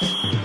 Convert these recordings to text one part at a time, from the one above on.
Yeah.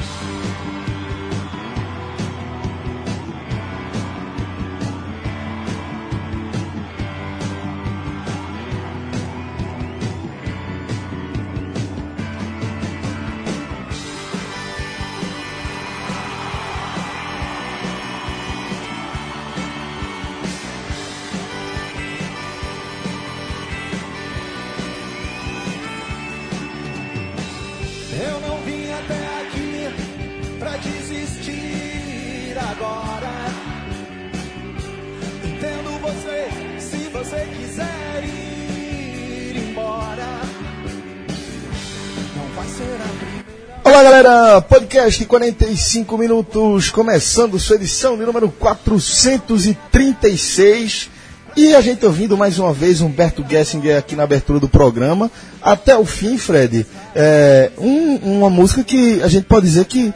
Galera, podcast 45 minutos, começando sua edição de número 436. E a gente ouvindo mais uma vez Humberto Gessinger aqui na abertura do programa. Até o fim, Fred, é um- uma música que a gente pode dizer que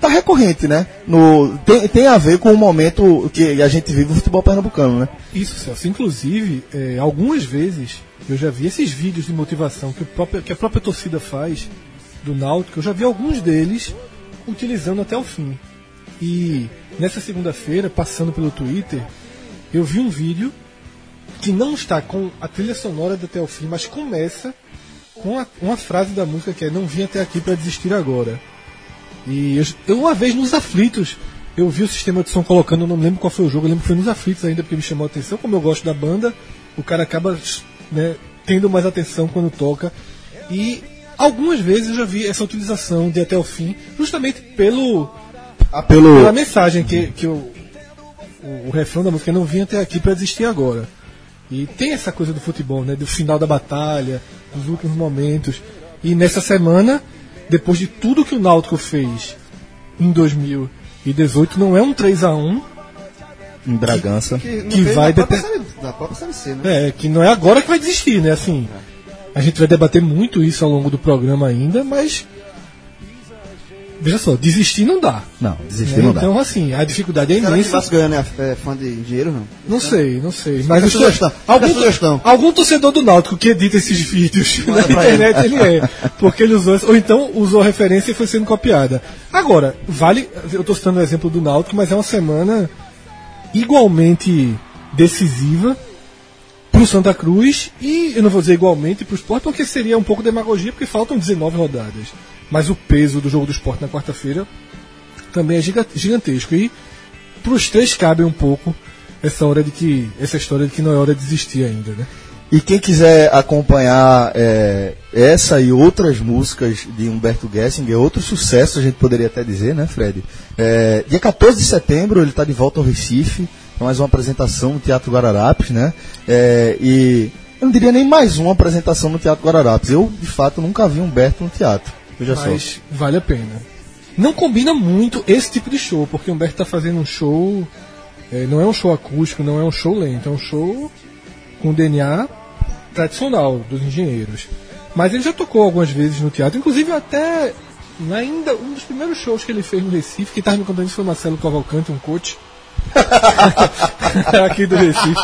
tá recorrente, né? No, tem, tem a ver com o momento que a gente vive no futebol pernambucano, né? Isso, Celso. Inclusive, é, algumas vezes eu já vi esses vídeos de motivação que, próprio- que a própria torcida faz do Náutico, eu já vi alguns deles utilizando até o fim. E nessa segunda-feira, passando pelo Twitter, eu vi um vídeo que não está com a trilha sonora até o fim, mas começa com a- uma frase da música que é Não vim até aqui para desistir agora. E eu, uma vez nos aflitos, eu vi o sistema de som colocando, não lembro qual foi o jogo, eu lembro que foi nos aflitos ainda, porque me chamou a atenção. Como eu gosto da banda, o cara acaba né, tendo mais atenção quando toca. E algumas vezes eu já vi essa utilização de até o fim, justamente pelo, Pelo, pela mensagem que, que o, o, o refrão da música não vim até aqui para desistir agora. E tem essa coisa do futebol, né? Do final da batalha, dos últimos momentos. E nessa semana, depois de tudo que o Náutico fez em 2018, não é um 3 a 1 em Bragança. Que, Que fez vai da própria, deter- série, da própria série C, né? É, que não é agora que vai desistir, né? Assim, a gente vai debater muito isso ao longo do programa ainda, mas. Veja só, desistir não dá. Não, desistir né? não dá. Então, assim, a dificuldade é Será que imensa. Vasco Goiano é, é fã de dinheiro, não? Não sei, não sei. Mas os- sugestão, algum, sugestão. algum torcedor do Náutico que edita esses vídeos na pra ele. internet, ele é. Porque ele usou, ou então usou a referência e foi sendo copiada. Agora, vale. Eu estou citando o exemplo do Náutico, mas é uma semana igualmente decisiva para o Santa Cruz e eu não vou dizer igualmente para o Sport, porque seria um pouco demagogia, porque faltam 19 rodadas. Mas o peso do jogo do Sport na quarta-feira também é giga- gigantesco. E para os três cabe um pouco essa hora de que essa história de que não é hora de desistir ainda, né? E quem quiser acompanhar é, essa e outras músicas de Humberto Gessinger, outro sucesso a gente poderia até dizer, né, Fred? É, dia 14 de setembro ele está de volta ao Recife, mais uma apresentação no Teatro Guararapes, né? É, e eu não diria nem mais uma apresentação no Teatro Guararapes. Eu, de fato, nunca vi Humberto no teatro. Veja só. Mas vale a pena. Não combina muito esse tipo de show, porque Humberto está fazendo um show. é, não é um show acústico, não é um show lento, é um show com DNA tradicional dos engenheiros. Mas ele já tocou algumas vezes no teatro, inclusive até ainda um dos primeiros shows que ele fez no Recife, que estava me contando isso foi Marcelo Cavalcante, um coach aqui do Recife.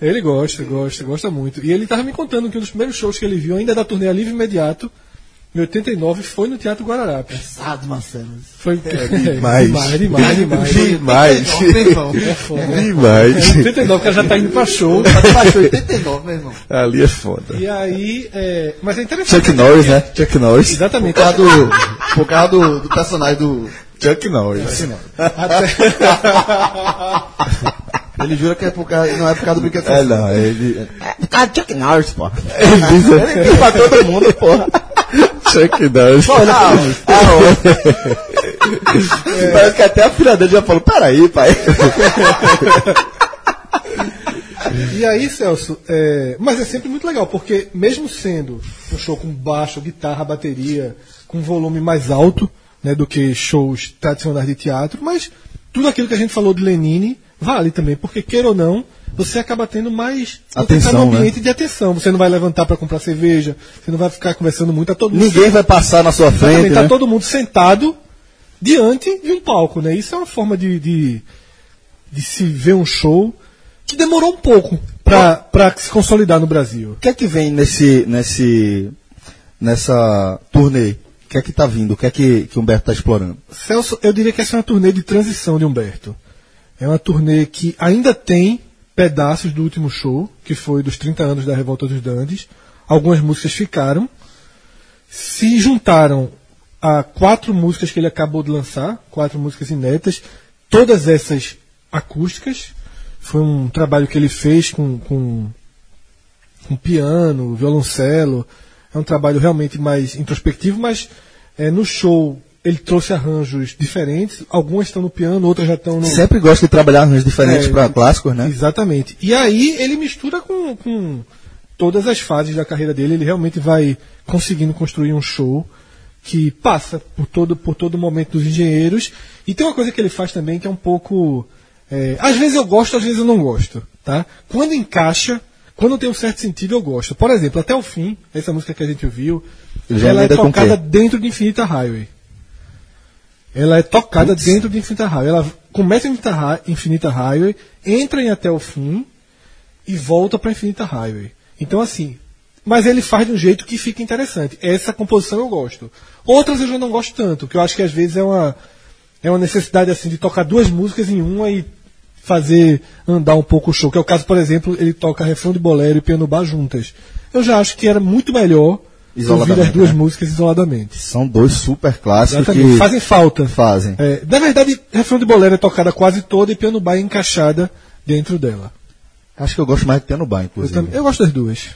ele gosta, gosta, gosta muito. E ele estava me contando que um dos primeiros shows que ele viu, ainda da turnê Livre Imediato, em 89, foi no Teatro Guararapes. Pesado, Marcelo. Foi demais. demais, demais, demais. Demais. Meu irmão. É foda. Demais. Em 89, o cara já tá indo pra show. Baixou 89, meu irmão. Ali é foda. E aí, é... mas é interessante. Chuck Norris, né? Chuck Norris. Por Exatamente. causa do, por causa do, do personagem do. Chuck Norris. Ele jura que é por causa, não é por causa do brinquedo. É, não, ele. por causa do Chuck Norris, pô. Ele diz, ele diz pra todo mundo, porra. Chuck Norris. Parece que até a filha dele já falou: peraí, pai. E aí, Celso, é, mas é sempre muito legal, porque mesmo sendo um show com baixo, guitarra, bateria, com volume mais alto né, do que shows tradicionais de teatro, mas tudo aquilo que a gente falou de Lenine vale também, porque queira ou não, você acaba tendo mais Atenção, tá no né? ambiente de atenção. Você não vai levantar para comprar cerveja, você não vai ficar conversando muito a todo mundo. Ninguém vai passar na sua frente. Exatamente, tá Né? todo mundo sentado diante de um palco, né? Isso é uma forma de, de, de se ver um show que demorou um pouco para se consolidar no Brasil. O que é que vem nesse, nesse, nessa turnê O que é que tá vindo? O que é que, que Humberto tá explorando? Celso, eu diria que essa é uma turnê de transição de Humberto. É uma turnê que ainda tem pedaços do último show, que foi dos 30 anos da Revolta dos Dandes. Algumas músicas ficaram. Se juntaram a quatro músicas que ele acabou de lançar, quatro músicas inéditas, todas essas acústicas. Foi um trabalho que ele fez com, com, com piano, violoncelo. É um trabalho realmente mais introspectivo, mas é, no show ele trouxe arranjos diferentes. Algumas estão no piano, outras já estão no. Sempre gosta de trabalhar arranjos diferentes É, para clássicos, né? Exatamente. E aí ele mistura com, com todas as fases da carreira dele. Ele realmente vai conseguindo construir um show que passa por todo por todo momento dos engenheiros. E tem uma coisa que ele faz também que é um pouco. é, às vezes eu gosto, às vezes eu não gosto. Tá? Quando encaixa, quando tem um certo sentido, eu gosto. Por exemplo, até o fim, essa música que a gente ouviu, já ela é com o tocada dentro de Infinita Highway. Ela é tocada dentro de Infinita Highway. Ela começa em Infinita, Infinita Highway, entra em até o fim e volta para Infinita Highway. Então, assim, mas ele faz de um jeito que fica interessante. Essa composição eu gosto. Outras eu já não gosto tanto, que eu acho que às vezes é uma, é uma necessidade assim de tocar duas músicas em uma e fazer andar um pouco o show. Que é o caso, por exemplo, ele toca refrão de bolero e piano bar juntas. Eu já acho que era muito melhor ouvir as duas né? músicas isoladamente. São dois super clássicos Exatamente. que Fazem falta. fazem. É, na verdade, refrão de bolero é tocada quase toda e piano bar é encaixada dentro dela. Acho que eu gosto mais de piano bar, Eu, inclusive. também, eu gosto das duas.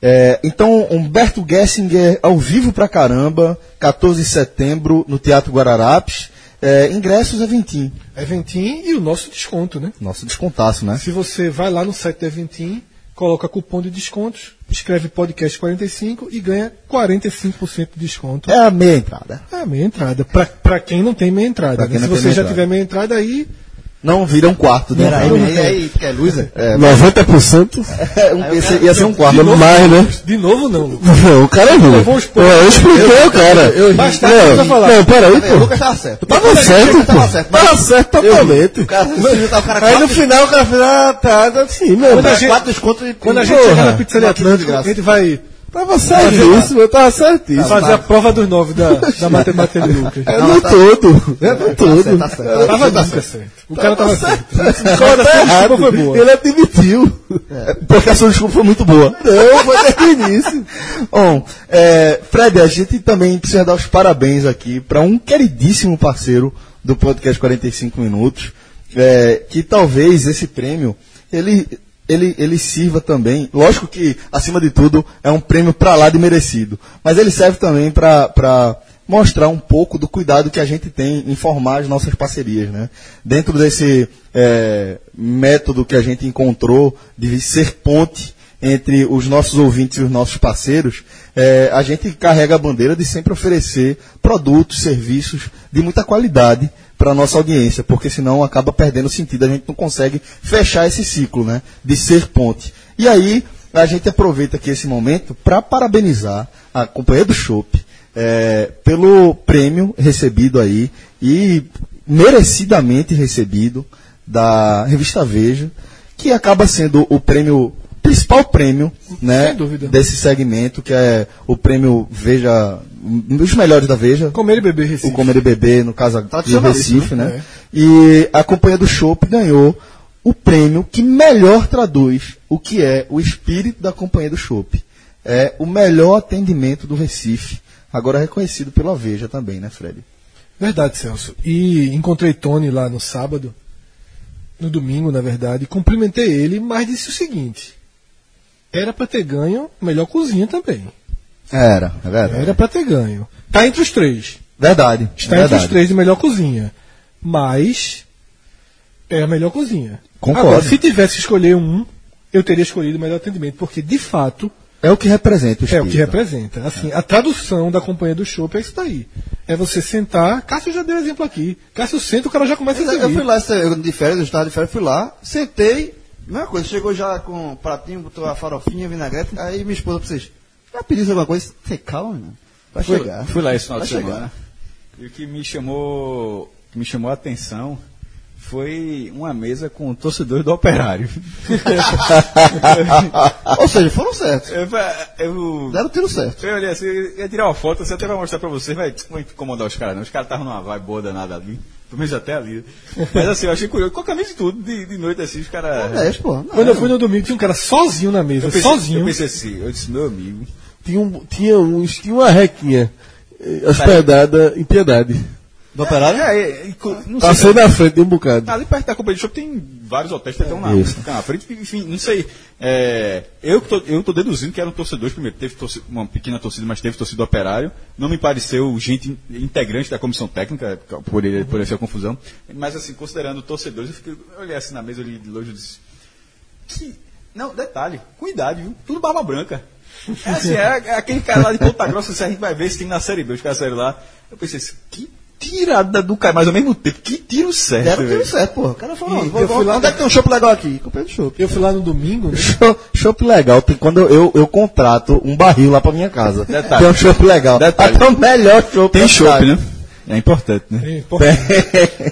É, então, Humberto Gessinger ao vivo pra caramba, 14 de setembro no Teatro Guararapes. É, ingressos é Ventim. Eventim e o nosso desconto, né? Nosso descontaço, né? Se você vai lá no site da Eventim, coloca cupom de descontos, escreve podcast 45 e ganha 45% de desconto. É a meia entrada. É a meia entrada. Pra, pra quem não tem meia entrada. Né? Se você já entrada. tiver meia entrada, aí Não vira um quarto, né? Peraí, Não, e não. aí, tu quer luz? é? É, 90%? é, um- esse ia ser um quarto. De mais, né? de novo não, Lucas. Não, o cara é ruim. Levou os Eu, eu expliquei o cara. Mais tarde não, você vai falar. não, peraí, O pô. Lucas tava certo. Tava certo, pô. Tava certo. Tava certo totalmente. O cara, o cara Aí no final o cara fez, ah, tá, tá sim, meu. Quando a gente- e Quando a gente chegar na pizzaria Atlântico, a gente vai Tava certíssimo, eu tava certíssimo. fazer a prova dos nove da, da matemática de Lucas. É no todo. É no todo. Tá certo. Tava nunca certo. O cara tava certo. Sua desculpa foi boa. Ele admitiu. Porque a sua desculpa foi muito boa. Não, foi desde o início. Bom, é, Fred, a gente também precisa dar os parabéns aqui para um queridíssimo parceiro do podcast 45 Minutos, é, que talvez esse prêmio ele, ele, ele sirva também. Lógico que, acima de tudo, é um prêmio para lá de merecido, mas ele serve também para mostrar um pouco do cuidado que a gente tem em formar as nossas parcerias. Né? Dentro desse é, método que a gente encontrou de ser ponte entre os nossos ouvintes e os nossos parceiros, eh, a gente carrega a bandeira de sempre oferecer produtos, serviços de muita qualidade para nossa audiência, porque senão acaba perdendo sentido, a gente não consegue fechar esse ciclo né, de ser ponte. E aí a gente aproveita aqui esse momento para parabenizar a Companhia do Chopp eh, pelo prêmio recebido aí e merecidamente recebido da revista Veja, que acaba sendo o prêmio principal prêmio né, Sem dúvida. desse segmento, que é o prêmio Veja, um dos melhores da Veja, Comer e beber Recife. o Comer e Beber, no caso do Tradicionalíssimo, Recife, né? É. E a Companhia do Chopp ganhou o prêmio que melhor traduz o que é o espírito da Companhia do Chopp. É o melhor atendimento do Recife, agora reconhecido pela Veja também, né, Fred? Verdade, Celso. E encontrei Tony lá no sábado, no domingo, na verdade, cumprimentei ele, mas disse o seguinte: era pra ter ganho melhor cozinha também. Era, é verdade. Era pra ter ganho. Tá entre os três. Verdade. Está verdade. entre os três de melhor cozinha. Mas é a melhor cozinha. Concordo. Agora, se tivesse escolher um, eu teria escolhido o melhor atendimento, porque de fato É o que representa o é espírito. o que representa. Assim, a tradução da companhia do show é isso daí. É você sentar. Cássio já deu exemplo aqui. Cássio senta, o cara já começa a Eu, eu servir. fui lá, eu, de férias, eu estava de férias, fui lá, sentei, mesma coisa, chegou já com um pratinho, botou a farofinha, vinagrete, aí minha esposa pra vocês, já pedisse alguma coisa? Você calma, mano. Vai Fui, chegar. fui lá esse final Vai de chegar. semana. E o que me chamou, que me chamou a atenção foi uma mesa com torcedores do Operário. Ou seja, foram certos. Eu, eu, Deram o tiro certo. eu olhei assim, eu ia tirar uma foto, você até vai mostrar pra vocês, vai, não vai incomodar os caras não. Os caras estavam numa vibe boa danada ali. Pelo menos até ali. Mas assim, eu achei curioso. Com a camisa e tudo, de, de noite assim, os caras. É, pô. não, Quando eu fui no domingo, tinha um cara sozinho na mesa, Eu pensei, sozinho. eu pensei assim, eu disse, meu amigo. Tinha, um, tinha, uns, tinha uma requinha eh, hospedada em Piedade. Do operário? É, é, não sei. Passei na frente de um bocado. Ali perto da Companhia de Shopping tem vários hotéis, tem até um na, na frente, enfim, não sei. É, eu, que tô, eu tô deduzindo que eram torcedores, primeiro, teve torcida, uma pequena torcida, mas teve torcida do operário. Não me pareceu gente in- integrante da comissão técnica, por, por essa confusão. Mas assim, considerando torcedores, eu, fiquei, eu olhei assim na mesa ali de longe e disse. Que, não, detalhe, com idade, viu? Tudo barba branca. É assim, é, é aquele cara lá de Ponta Grossa, se a gente vai ver esse time na Série B, os caras saíram lá. Eu pensei assim, que tirada do cara, mas ao mesmo tempo, que tiro certo. Deram o tiro certo, pô. O cara falou, E vou, eu vou, fui lá- onde é que tem um shopping legal aqui? Comprei no shopping. Eu fui lá no domingo, né? Chopp legal, tem quando eu, eu contrato um barril lá pra minha casa. Detalhe. Tem um chopp legal. Detalhe. Até o melhor chopp. Tem cidade. né? É importante, né? É importante.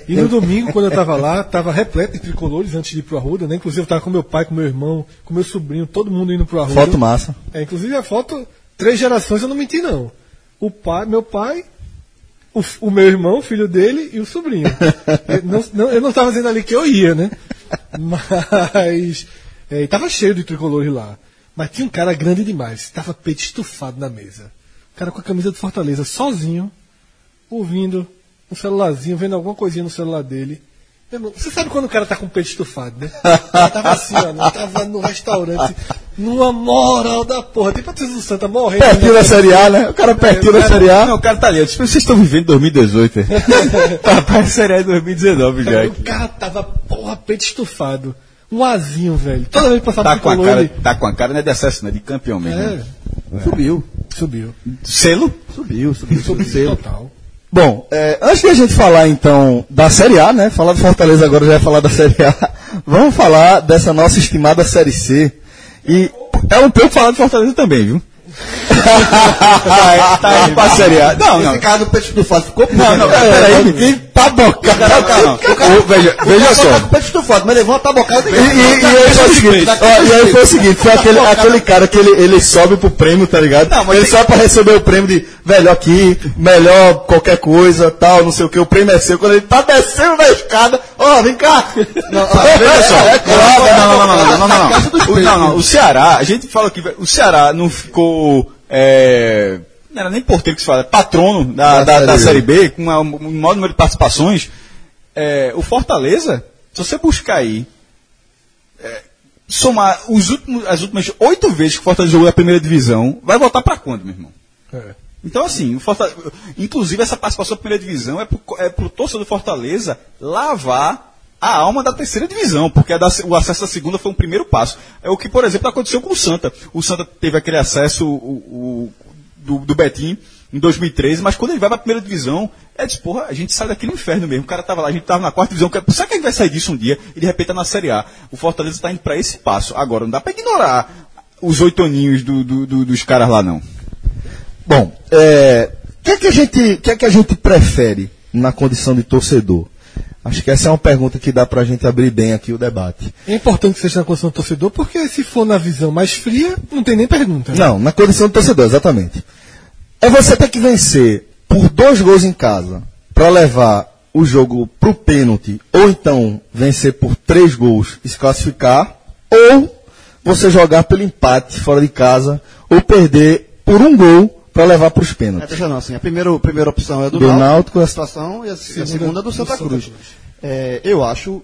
E no domingo, quando eu tava lá, tava repleto de tricolores antes de ir pro Arruda, né? Inclusive eu tava com meu pai, com meu irmão, com meu sobrinho, todo mundo indo pro Arruda. Foto massa. É, inclusive a foto, três gerações eu não menti não. O pai, meu pai, o, o meu irmão, o filho dele e o sobrinho. eu, não, não, eu não tava dizendo ali que eu ia, né? Mas é, tava cheio de tricolores lá. Mas tinha um cara grande demais, tava peito estufado na mesa. O cara com a camisa de Fortaleza, sozinho, ouvindo um celularzinho, vendo alguma coisinha no celular dele. Irmão, Você sabe quando o cara tá com o peito estufado, né? Tava assim, ó, né? tava no restaurante, numa moral da porra, a Patrícia do Santa morrendo. Pertinho da Série A, né? O cara pertinho da Série A. Não, o cara tá ali. Eu disse, vocês estão vivendo 2018, é? Papai, Série A é 2019 já. O cara tava, porra, peito estufado. Um azinho, velho. Toda vez que passava Tá por com, a cara, ele... tá com a cara, não é de acesso, não é de campeão mesmo. É, Subiu. subiu. Selo? Subiu, subiu, subiu. Total. Bom, é, antes de a gente falar então da Série A, né? Falar do Fortaleza agora já é falar da Série A. Vamos falar dessa nossa estimada Série C. E É um pouco falar de Fortaleza também, viu? tá, tá indo pra Série A. Não, não. Esse cara do peito estufado ficou puto. Não, não, né? peraí. que tabocada. Não, não. Ô, Veja, O veja só. tá o peito estufado, mas levou uma tabocada E, e, e aí foi o seguinte, e aí foi o seguinte, foi aquele, aquele cara que ele, ele sobe pro prêmio, tá ligado? Não, mas ele sobe pra receber o prêmio de melhor aqui, melhor qualquer coisa, tal, não sei o que, o prêmio é seu. Quando ele tá descendo na escada, ó, vem cá. Não, Veja só. É. Não, não, não, não, não, não, não. O- Não, não. O Ceará, a gente fala que o Ceará não ficou. é, não era nem porteiro que se fala, patrono da, da, da Série B, com um maior número de participações. É, o Fortaleza, se você buscar aí, é, somar os últimos, as últimas oito vezes que o Fortaleza jogou na primeira divisão, vai voltar pra quando, meu irmão? É. Então, assim, inclusive essa participação da primeira divisão é pro, é pro torcedor do Fortaleza lavar a alma da terceira divisão, porque a da- o acesso à segunda foi um primeiro passo. É o que, por exemplo, aconteceu com o Santa. O Santa teve aquele acesso o, o- do, do Betim em 2013, mas quando ele vai pra primeira divisão, é diz, porra, a gente sai daquele inferno mesmo. O cara tava lá, a gente tava na quarta divisão, que- será que a gente vai sair disso um dia e de repente tá na Série A? O Fortaleza está indo para esse passo. Agora, não dá para ignorar os oito aninhos do- do- do- dos caras lá, não. Bom, é, o que é que a gente, que é que a gente prefere na condição de torcedor? Acho que essa é uma pergunta que dá pra gente abrir bem aqui o debate. É importante que seja na condição do torcedor, porque se for na visão mais fria, não tem nem pergunta. né? Não, na condição de torcedor, exatamente. É você ter que vencer por dois gols em casa para levar o jogo pro pênalti, ou então vencer por três gols e se classificar, ou você jogar pelo empate fora de casa, ou perder por um gol para levar para os É, pênaltis. deixa não, assim, a primeira, a primeira opção é do, Do Náutico, Náutico, a situação, e a, se- a Segunda segunda é do do Santa Santa Cruz. Cruz. É, eu acho,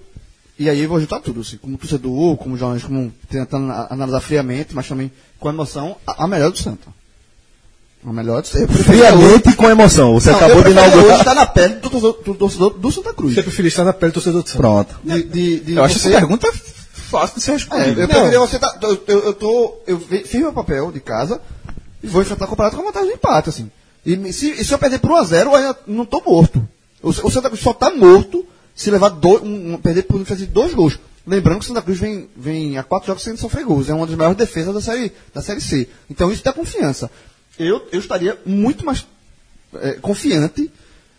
e aí eu vou juntar tudo, assim, como torcedor, como jornalista, como tentando analisar friamente, mas também com emoção, a, a melhor do Santa. A melhor do Santa. Friamente e com emoção. Você Não, acabou de inaugurar. hoje estar na pele do torcedor do, torcedor do Santa Cruz. Você preferia estar na pele do torcedor do Santos. Pronto. De, de, de Eu acho você- essa pergunta fácil de ser É, respondida. eu Não. preferia você tá, eu, eu, eu tô. Eu fiz meu papel de casa e vou enfrentar o campeonato com vantagem de empate, assim. E se, se eu perder por 1x0, eu ainda não tô morto. O, o Santa Cruz só tá morto se levar dois, um, perder por de dois gols. Lembrando que o Santa Cruz vem, vem a quatro jogos sem sofrer gols. É uma das maiores defesas da série, da série C. Então isso dá confiança. Eu, eu estaria muito mais é, confiante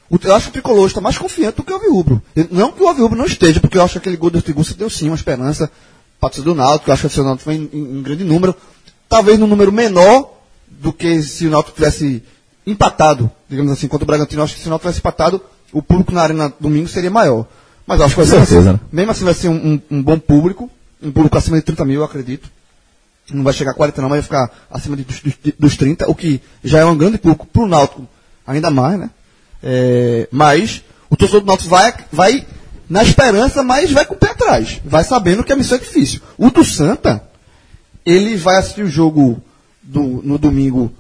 O- Eu acho que o Tricolor está mais confiante do que o Alvirrubro. Não que o Alvirrubro não esteja, porque eu acho que aquele gol do Ortigosa deu sim uma esperança para torcida do Náutico, eu acho que o Náutico foi em, em- em grande número. Talvez num número menor do que se o Náutico tivesse empatado, digamos assim, contra o Bragantino. Acho que se o Náutico tivesse empatado, o público na arena domingo seria maior. Mas acho que vai ser, certeza, né? mesmo assim vai ser um, um- um bom público, um público acima de 30 mil, eu acredito. Não vai chegar a 40 não, mas vai ficar acima de- dos, dos, dos 30, o que já é um grande público para o Náutico, ainda mais, né? É, mas o torcedor do Náutico vai, vai na esperança, mas vai com o pé atrás. Vai sabendo que a missão é difícil. O do Santa, ele vai assistir o jogo do- no domingo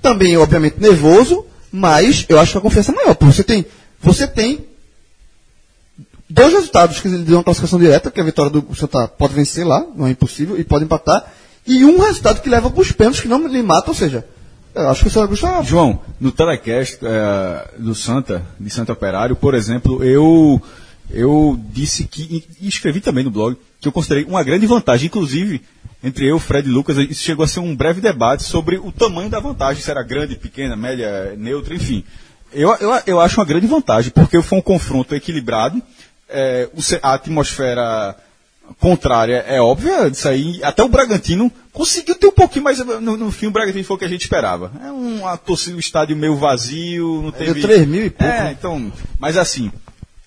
também, obviamente, nervoso, mas eu acho que a confiança é maior. Porque você tem, você tem dois resultados que lhe dão uma classificação direta, que a vitória do Santa pode vencer lá, não é impossível, e pode empatar, e um resultado que leva para os pênaltis, que não lhe mata, ou seja, eu acho que o Santa Cruz está João, no telecast eh, do Santa, de Santa Operário, por exemplo, eu, eu disse que, e escrevi também no blog, que eu considerei uma grande vantagem, inclusive, entre eu, Fred e Lucas, isso chegou a ser um breve debate sobre o tamanho da vantagem, se era grande, pequena, média, neutra, enfim. Eu, eu, eu acho uma grande vantagem, porque foi um confronto equilibrado, ce- a atmosfera contrária é óbvia, disso aí, até o Bragantino conseguiu ter um pouquinho mais, no, no fim o Bragantino foi o que a gente esperava. É uma torcida, um estádio meio vazio, não teve... 3 mil e pouco, É, né? então, mas assim,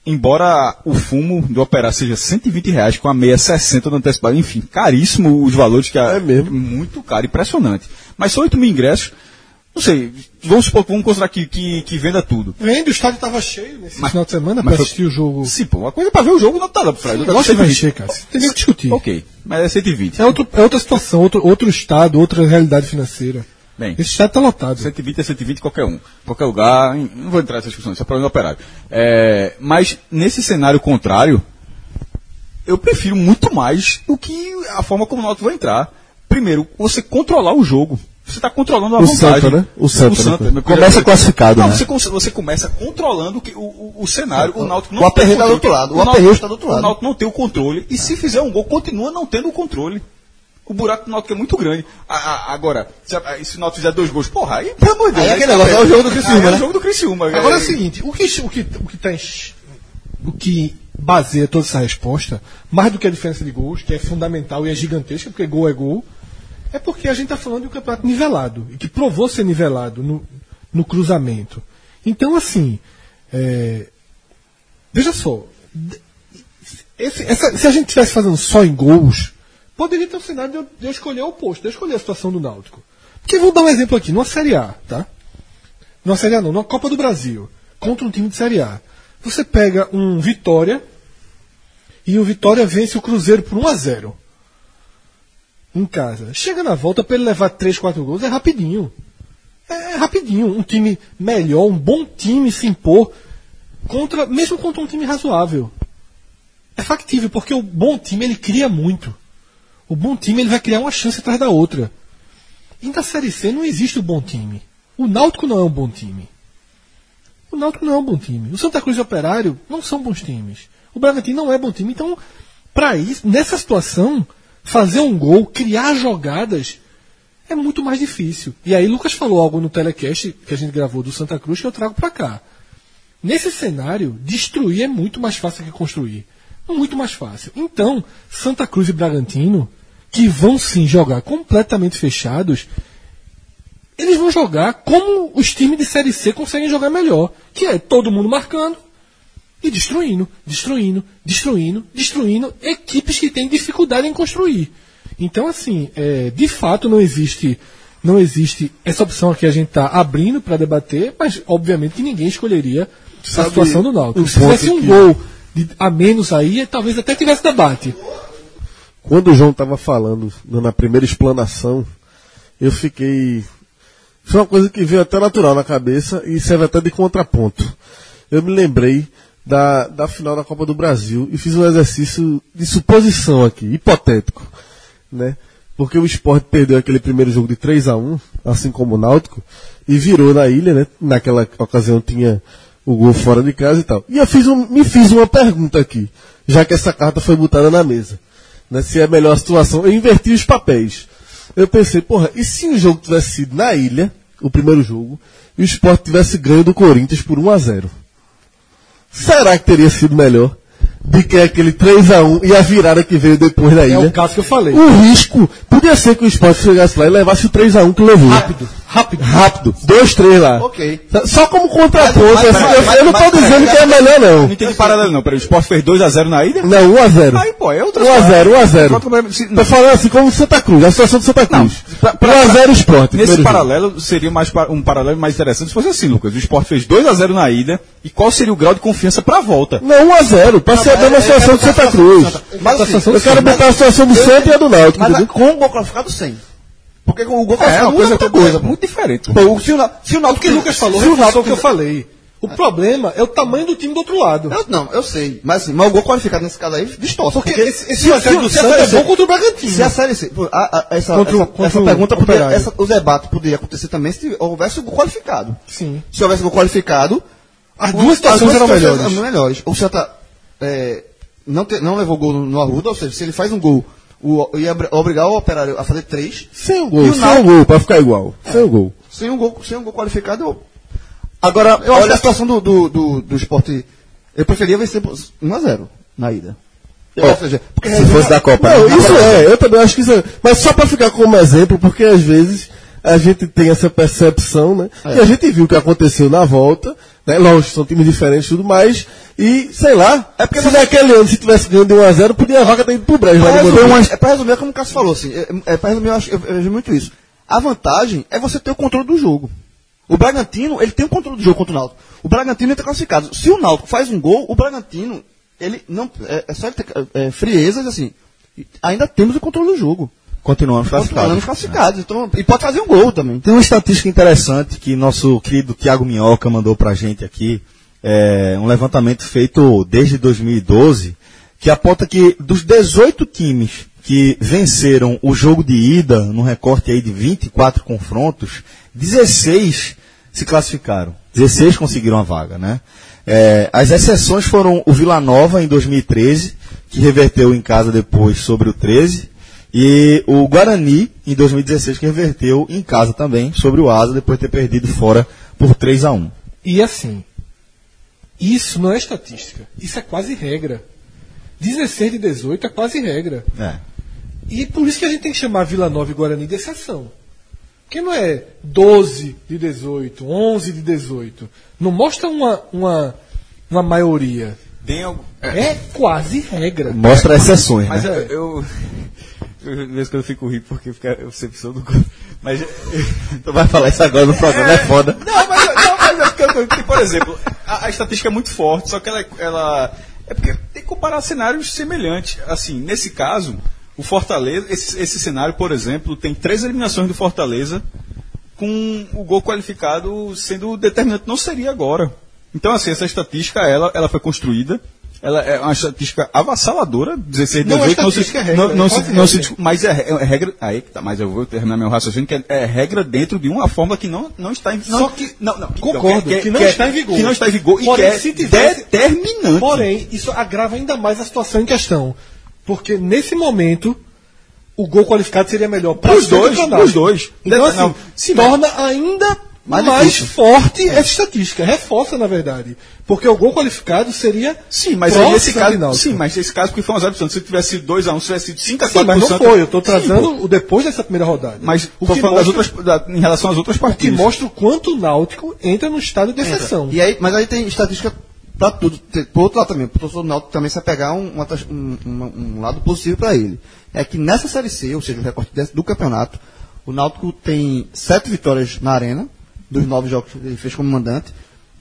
embora o fumo do operar seja 120 reais com a meia 60 no antecipado, enfim, caríssimo os valores que a, É mesmo. muito caro, impressionante. Mas são 8 mil ingressos, não sei, vamos supor, vamos considerar que, que, que venda tudo. Vendo, o estádio estava cheio nesse Mas- final de semana para assistir o jogo. Sim, pô, uma coisa pra ver o jogo não tá dando, Fred. Acho que vai encher, cara. Tem nem o que discutir. Ok, mas é 120. É, outro, é outra situação, outro, outro estado, outra realidade financeira. Bem, Esse estado está lotado. 120 é 120 qualquer um. Qualquer lugar, não vou entrar nessa discussão, isso é problema do operário. É, mas nesse cenário contrário, eu prefiro muito mais do que a forma como o Náutico vai entrar. Primeiro, você controlar o jogo. Você está controlando a O vantagem. Santa, né? O Santa, né? meu Começa querido. classificado, Não, né? você, você começa controlando o, o, o cenário, o Náutico não O tem tá do controle. outro lado, o Náutico- aperreio está do outro lado. O Náutico não tem o controle. E se fizer um gol, continua não tendo o controle. O buraco do Náutico é muito grande. A- a- agora, se, a- se o Náutico fizer dois gols, porra, aí, pelo amor de Deus. Aí é aquele negócio, é o jogo do Criciúma, Aí É né? o jogo do Criciúma. Agora é o É- seguinte, o que, o que, o que, tá em- o que baseia toda essa resposta, mais do que a diferença de gols, que é fundamental e é gigantesca, porque gol é gol, é porque a gente está falando de um campeonato nivelado, e que provou ser nivelado no, no cruzamento. Então, assim, é, veja só, esse- essa- se a gente estivesse fazendo só em gols, poderia ter um cenário de eu, de eu escolher o oposto, de eu escolher a situação do Náutico. Porque vou dar um exemplo aqui, numa Série A, tá? Numa Série A não, numa Copa do Brasil, contra um time de Série A. Você pega um Vitória e o Vitória vence o Cruzeiro por 1 a 0 em casa. Chega na volta para ele levar 3, 4 gols, é rapidinho. É rapidinho. Um time melhor, um bom time se impor contra, mesmo contra um time razoável. É factível, porque o bom time ele cria muito. O bom time ele vai criar uma chance atrás da outra. E na Série C não existe o bom time. O Náutico não é um bom time. O Náutico não é um bom time. O Santa Cruz e o Operário não são bons times. O Bragantino não é bom time. Então, para isso, nessa situação, fazer um gol, criar jogadas, é muito mais difícil. E aí Lucas falou algo no telecast que a gente gravou do Santa Cruz que eu trago para cá. Nesse cenário, destruir é muito mais fácil que construir. Muito mais fácil. Então, Santa Cruz e Bragantino, que vão sim jogar completamente fechados, eles vão jogar como os times de Série C conseguem jogar melhor. Que é todo mundo marcando e destruindo, destruindo, destruindo, destruindo equipes que têm dificuldade em construir. Então, assim, é, de fato não existe não existe essa opção aqui a gente está abrindo para debater, mas obviamente que ninguém escolheria a Sabe situação do Náutico. um Se ponto um que- gol de- a menos aí, talvez até tivesse debate. Quando o João estava falando na primeira explanação, eu fiquei. Foi uma coisa que veio até natural na cabeça e serve até de contraponto. Eu me lembrei da, da final da Copa do Brasil e fiz um exercício de suposição aqui, hipotético. Né? Porque o Sport perdeu aquele primeiro jogo de 3 a 1 assim como o Náutico, e virou na ilha, né? Naquela ocasião tinha o gol fora de casa e tal. E eu fiz um, me fiz uma pergunta aqui, já que essa carta foi botada na mesa né, se é a melhor situação. Eu inverti os papéis. Eu pensei, porra, e se o jogo tivesse sido na ilha, o primeiro jogo, e o Sport tivesse ganho do Corinthians por 1 a 0 será que teria sido melhor do que aquele 3x1 e a virada que veio depois da É ilha? o caso que eu falei. O risco podia ser que o esporte chegasse lá e levasse o 3x1 que levou. Rápido, rápido. Rápido. 2-3 lá. Ok. Só como contraponto. Mas- mas- assim, mas- eu, eu não tô dizendo que é melhor, Não não. entendi paralelo, não. Peraí, o Sport fez 2x0 na ida? Não, 1x0. Aí, pô, é outra 1x0, 1x0. Quatro- se- Tô falando assim como Santa Cruz, a situação do Santa Cruz. pra- pra- 1x0 esporte. Nesse primeiro jogo. paralelo, seria mais um paralelo mais interessante se fosse assim, Lucas. O Sport fez 2x0 na ida. E qual seria o grau de confiança pra volta? Não, 1x0, pra ser a mesma situação do Santa Cruz. Mas assim, Eu quero botar a situação do Santa e a do Náutico, Mas com o gol qualificado, sem. Porque o gol É, uma coisa muita coisa. muito diferente. Pô, o- se o se o O Náutico que o Lucas falou, se o Náutico o que eu falei. O problema é o tamanho do time do outro lado. Eu, não, eu sei. Mas assim, mas o gol qualificado nesse caso aí distorce. Porque esse, esse se- se- do se Santa é C- bom contra o Bragantino. Se a série C, a- a- essa, Contra o- essa, contra essa o pergunta poderia, essa, o debate poderia acontecer também se houvesse o gol qualificado. Sim. Se houvesse o gol qualificado, As o- duas situações eram melhores. eram melhores. O Santa é, não, te- não levou gol no, no Arruda, ou seja, se ele faz um gol, o, ia obrigar o operário a fazer três. Sem E gol, o sem o gol, pra ficar igual. Sem o gol. Sem um gol, sem um gol qualificado, eu. Agora, eu acho que a situação do, do, do, do esporte. Eu preferia vencer por 1x0 na ida. Ó, ou seja, porque Se fosse da Copa, Não, né? isso é, eu também acho que isso é. Mas só pra ficar como exemplo, porque às vezes a gente tem essa percepção, né? É. E a gente viu o que aconteceu na volta, né? Lógico, são times diferentes e tudo mais. E, sei lá, É porque se você- naquele ano, se tivesse ganhando de 1x0, podia a vaga ter ido pro Brejo Pra no resumir, Morumbi. é pra resumir, como o Cássio falou, assim, é, é pra resumir, eu, acho, eu, eu vejo muito isso. A vantagem é você ter o controle do jogo. O Bragantino, ele tem o controle do jogo contra o Náutico. O Bragantino entra classificado. Se o Náutico faz um gol, o Bragantino, ele não, é, é só ele ter é, friezas, assim, ainda temos o controle do jogo. Continuamos Continuamos classificados. classificados. Então, e pode fazer um gol também. Tem uma estatística interessante que nosso querido Tiago Minhoca mandou pra gente aqui. É, um levantamento feito desde 2012, que aponta que dos 18 times que venceram o jogo de ida, num recorte aí de 24 confrontos, 16 se classificaram. 16 conseguiram a vaga, né? É, as exceções foram o Vila Nova em 2013, que reverteu em casa depois sobre o 13, e o Guarani, em 2016, que reverteu em casa também sobre o Asa, depois de ter perdido fora por 3 a 1 E assim, isso não é estatística. Isso é quase regra. 16 de 18 é quase regra. É. E por isso que a gente tem que chamar Vila Nova e Guarani de exceção. Porque não é 12 de 18, 11 de 18. Não mostra uma, uma, uma maioria. Tem algum... É quase regra. Mostra exceções, Mas né? eu, eu, vez quando eu fico rico porque fica, sempre sou do. Mas. Tu vai falar isso agora no programa, é foda. Não, mas, não, mas é porque, por exemplo, a, a estatística é muito forte, só que ela, ela. É porque tem que comparar cenários semelhantes. Assim, nesse caso, o Fortaleza, esse, esse cenário, por exemplo, tem três eliminações do Fortaleza com o gol qualificado sendo determinante. Não seria agora. Então, assim, essa estatística, ela, ela foi construída. Ela é uma estatística avassaladora, 16, Não é 18, não se, é regra, não, não é se, não se mas é, é regra, aí que tá, mas eu vou terminar meu raciocínio, que é, é regra dentro de uma fórmula que não, não está em não, Só que- não, não, Concordo, é- que não é- está em vigor. Que não está em vigor e Porém, que é se tivesse- determinante. Porém, isso agrava ainda mais a situação em questão. Porque nesse momento, o gol qualificado seria melhor para Pros dois, pros dois. Então, assim, não, se torna ainda Mais mais, forte essa estatística. Reforça, na verdade. Porque o gol qualificado seria. Sim, mas aí nesse de caso, sim, mas nesse caso porque foi um 0%, se tivesse sido 2 a 1, se tivesse sido 5 a 4 Sim, mas não foi. Eu estou trazendo o depois dessa primeira rodada. mas o que, mostra, outras, da- em relação às outras o que partidas. mostra o quanto o Náutico entra no estado de exceção. E aí, mas aí tem estatística pra tudo. Por outro lado também, o professor Náutico também se pegar um, um, uma- um lado positivo para ele. É que nessa Série C, ou seja, o recorte do campeonato, o Náutico tem sete vitórias na arena, dos nove jogos que ele fez como mandante.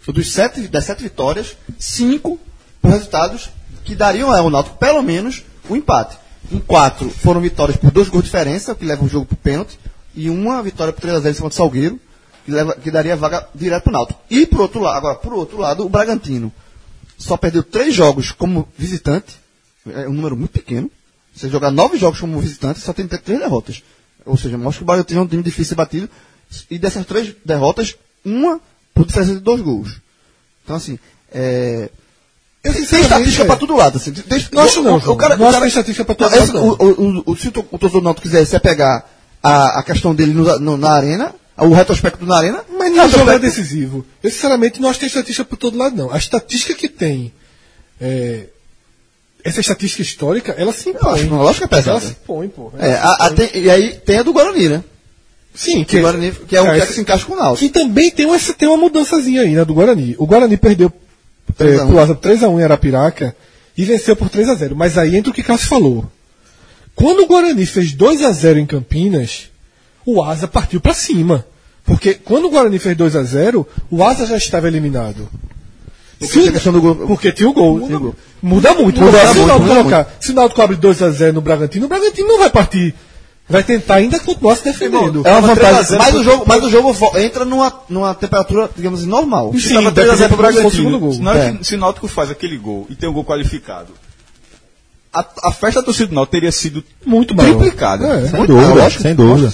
Dos sete, das sete vitórias, cinco por resultados que dariam ao Náutico pelo menos o empate. Em quatro foram vitórias por dois gols de diferença, o que leva o jogo para o pênalti, e uma vitória por 3x0 em cima do Salgueiro, que, leva, que daria vaga direto para o. E por outro lado, agora, por outro lado, o Bragantino só perdeu três jogos como visitante, é um número muito pequeno. Você jogar nove jogos como visitante, só tem três derrotas. Ou seja, mostra que o Bragantino é um time difícil de ser batido. E dessas três derrotas, uma por diferença de dois gols. Então, assim, é... Eu, Tem estatística é. pra todo lado, assim. Tem, Não acho não, o, o cara, Não o acho cara, estatística pra todo lado, esse-. O, o, se o, to- o torcedor do quiser se apegar à, à questão dele no- no- na arena, o retrospecto na arena. Mas não é retrospecto- jogar decisivo. Eu, sinceramente, não acho que tem estatística por todo lado, não. A estatística que tem. é, essa estatística histórica, ela se Eu impõe. acho, não, lógico que é Ela pesada. se impõe, pô. É, a- a- tem- e aí tem a do Guarani, né? Sim, Que, Guarani, que é o que, é que se encaixa com o Náutico. Que também tem uma, tem uma mudançazinha aí, né, do Guarani. O Guarani perdeu 3 é, a 1. pro Asa 3x1 em Arapiraca e venceu por 3x0. Mas aí entra o que Cássio falou. Quando o Guarani fez 2x0 em Campinas, o Asa partiu pra cima. Porque quando o Guarani fez 2x0, o Asa já estava eliminado. Porque do gol. Porque tinha o gol. Muda- Muda, muda muito. Muda se, muito, o Náutico muda colocar, se o Náutico abre 2x0 no Bragantino, o Bragantino não vai partir. Vai tentar ainda continuar se defendendo. É uma Tava 3 a vantagem. 0 Mas pro- o jogo, mas o jogo entra numa, numa temperatura, digamos assim, normal. Sim, Se tava dependendo 3x0 pro Bragantino. gol. Se, É. se o Náutico faz aquele gol e tem um gol qualificado, a, a festa do torcida do Náutico teria sido Muito maior. triplicada. É. Sem dúvida, lógico, sem dúvida.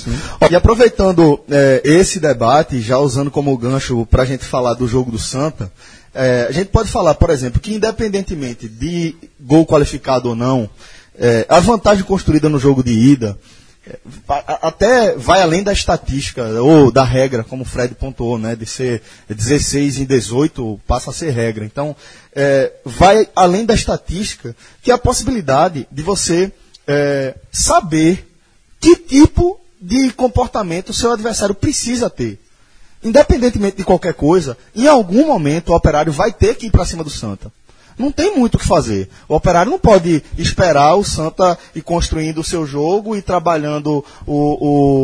E aproveitando é, esse debate, já usando como gancho para a gente falar do jogo do Santa, é, a gente pode falar, por exemplo, que independentemente de gol qualificado ou não, é, a vantagem construída no jogo de ida é, até vai além da estatística ou da regra, como o Fred pontuou, né, de ser 16 em 18 passa a ser regra. Então, é, vai além da estatística, que é a possibilidade de você é, saber que tipo de comportamento seu adversário precisa ter. Independentemente de qualquer coisa, em algum momento o operário vai ter que ir para cima do Santa. Não tem muito o que fazer. O operário não pode esperar o Santa ir construindo o seu jogo e trabalhando o,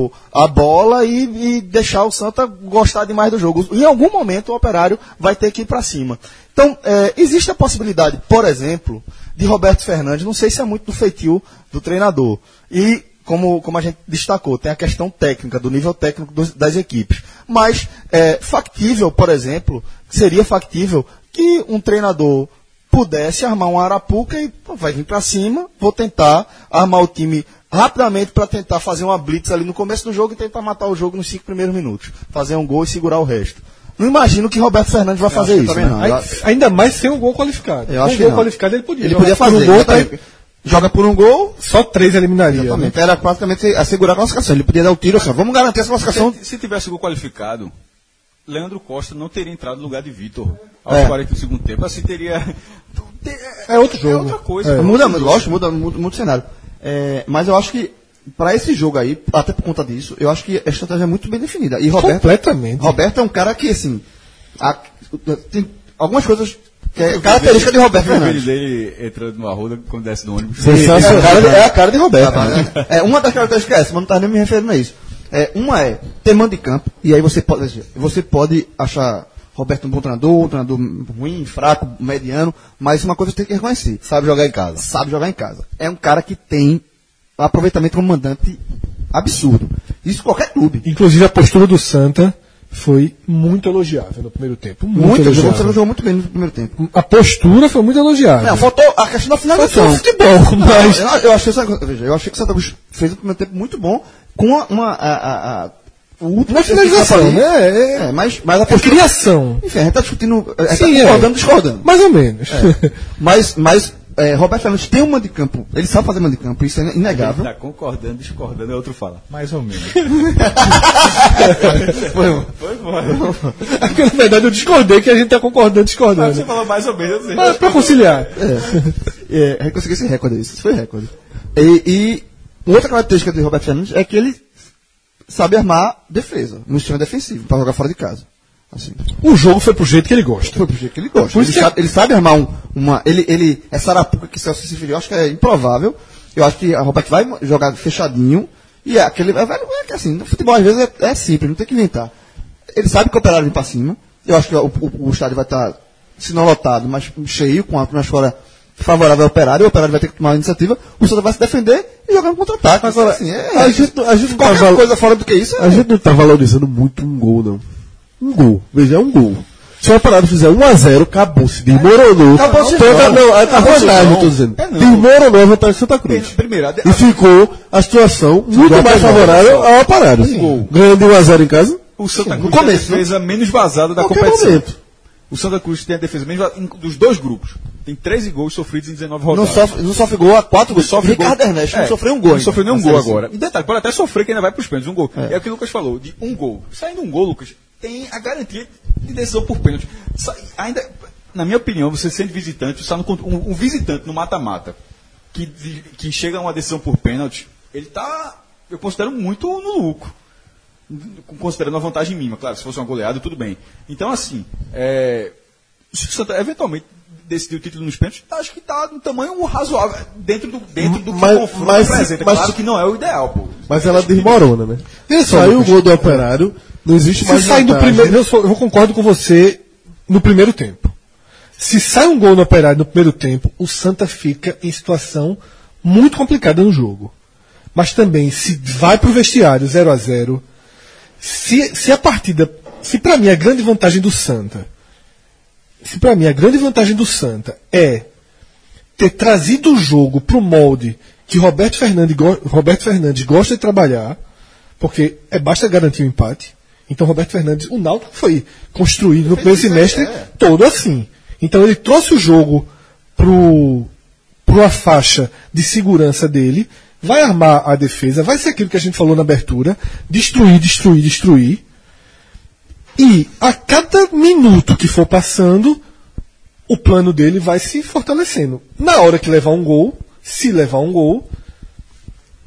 o- a bola e, e deixar o Santa gostar demais do jogo. Em algum momento o operário vai ter que ir para cima. Então, é, existe a possibilidade, por exemplo, de Roberto Fernandes, não sei se é muito do feitio do treinador. E como, como a gente destacou, tem a questão técnica, do nível técnico dos- das equipes. Mas é factível, por exemplo, seria factível que um treinador pudesse armar um arapuca e pô, vai vir para cima, vou tentar armar o time rapidamente para tentar fazer uma blitz ali no começo do jogo e tentar matar o jogo nos cinco primeiros minutos. Fazer um gol e segurar o resto. Não imagino que Roberto Fernandes vai fazer isso. né? Aí- ainda mais sem um gol qualificado. Eu Com acho um que gol não. qualificado ele podia. Ele jogar podia por um fazer. gol, exatamente. tá- Joga por um gol, Só três eliminaria. né? Era praticamente assegurar a classificação. Ele podia dar o tiro assim, vamos garantir essa classificação. Se, se tivesse gol qualificado, Leandro Costa não teria entrado no lugar de Vitor aos É. 40 do segundo tempo. Assim teria. É outro É jogo. outra coisa. É. Muda, lógico, muda, muda muito o cenário. É, mas eu acho que, para esse jogo aí, até por conta disso, eu acho que a estratégia é muito bem definida. E Roberto, Completamente. Roberto é um cara que, assim, a- tem algumas coisas que é característica de Roberto O Fernandes. dele entrando no arruda quando desce do ônibus. É a, cara, é a cara de Roberto. É, uma das características é essa, mas não estava nem me referindo a isso. É, uma é ter mando de campo, e aí você pode, você pode achar Roberto um bom treinador, um treinador ruim, fraco, mediano, mas uma coisa você tem que reconhecer. Sabe jogar em casa. Sabe jogar em casa. É um cara que tem aproveitamento como mandante absurdo. Isso qualquer clube. Inclusive a postura do Santa foi muito elogiável no primeiro tempo. Muito, Muito, elogiável. jogou muito bem no primeiro tempo. A postura foi muito elogiável. Não, faltou a questão da finalização. Faltou futebol, mas- Não, eu, achei, eu achei que o Santa Cruz fez um primeiro tempo muito bom com uma, uma a, a, Uma finalização, ali. né? É, É, mas, mas a é postura. criação. Enfim, a gente tá discutindo, a gente Sim, tá é. concordando, discordando. Mais ou menos. Mas, mas é, Roberto Fernandes tem um mando de campo, ele sabe fazer mando de campo, isso é inegável. Tá concordando, discordando, é outro fala. Mais ou menos. Foi, Foi bom. É porque, na verdade, eu discordei que a gente tá concordando e Você discordando. falou mais ou menos. Mas pra conciliar. É, é, consegui esse recorde, isso foi recorde. E, e outra característica de Roberto Fernandes é que ele sabe armar defesa, no sistema defensivo, para jogar fora de casa. Assim, O jogo foi pro jeito que ele gosta. foi pro jeito que ele gosta. Ele que- sabe, ele sabe armar um- uma. Ele, ele, essa arapuca que Celso se referiu, eu acho que é improvável. Eu acho que a Roberto vai jogar fechadinho. E é aquele. É, é assim, no futebol às vezes é, é simples, não tem que inventar. Ele sabe que o operário vem pra cima. Eu acho que o, o- o estádio vai estar, se não lotado, mas cheio, com a atmosfera favorável ao operário. O operário vai ter que tomar a iniciativa. O Santa vai se defender e jogar no contra-ataque. Agora, assim, é, a gente, a gente não tá qualquer val- coisa fora do que isso. A é- gente não tá valorizando muito um gol, não. Um gol. Veja, é um gol. Se o Operário fizer 1x0, acabou-se. Desmoronou. Acabou-se Toda, não. não, a vantagem, tô dizendo. É. Desmoronou a vantagem de Santa Cruz. Primeiro, de- E ficou a situação muito mais favorável ao Operário. Ganhando de 1x0 em casa. o Santa no Cruz começo, tem a defesa menos vazada da competição. momento. O Santa Cruz tem a defesa menos vazada dos dois grupos. Tem 13 gols sofridos em 19 Não rodadas. sofre, não sofre gol a quatro gols. Sofre Ricardo gol. Ernesto É, não sofreu um gol. Não ainda. sofreu nenhum Na gol seleção. agora. E detalhe, pode até sofrer que ainda vai pros pênaltis, um gol. É, o que o Lucas falou, de um gol. Saindo um gol, Lucas, tem a garantia de decisão por pênalti. Ainda, na minha opinião, você sendo visitante, você tá no um, um visitante no mata-mata que, que chega a uma decisão por pênalti, ele tá, eu considero muito no lucro. Considerando a vantagem mínima, claro, se fosse uma goleada, tudo bem. Então, assim, é, se o Santa eventualmente decidir o título nos pênaltis, acho que está no tamanho razoável dentro do, dentro do que Mas- o confronto mas- apresenta. mas- claro que não é o ideal, pô. Mas ela desmorona, né? Veja só, Saiu o gol do operário, não existe Se mais sai do primeiro. Eu, sou- eu concordo com você no primeiro tempo. Se sai um gol no operário no primeiro tempo, o Santa fica em situação muito complicada no jogo. Mas também, se vai pro vestiário 0 a 0 se, se a partida. Se para mim a grande vantagem do Santa. Se para mim a grande vantagem do Santa é ter trazido o jogo pro molde que Roberto Fernandes, Roberto Fernandes gosta de trabalhar, porque é basta garantir o empate. Então Roberto Fernandes, o Náutico foi construído no primeiro semestre todo assim. Então ele trouxe o jogo pro para uma faixa de segurança dele, vai armar a defesa, vai ser aquilo que a gente falou na abertura, destruir, destruir, destruir. E a cada minuto que for passando, o plano dele vai se fortalecendo. Na hora que levar um gol, se levar um gol,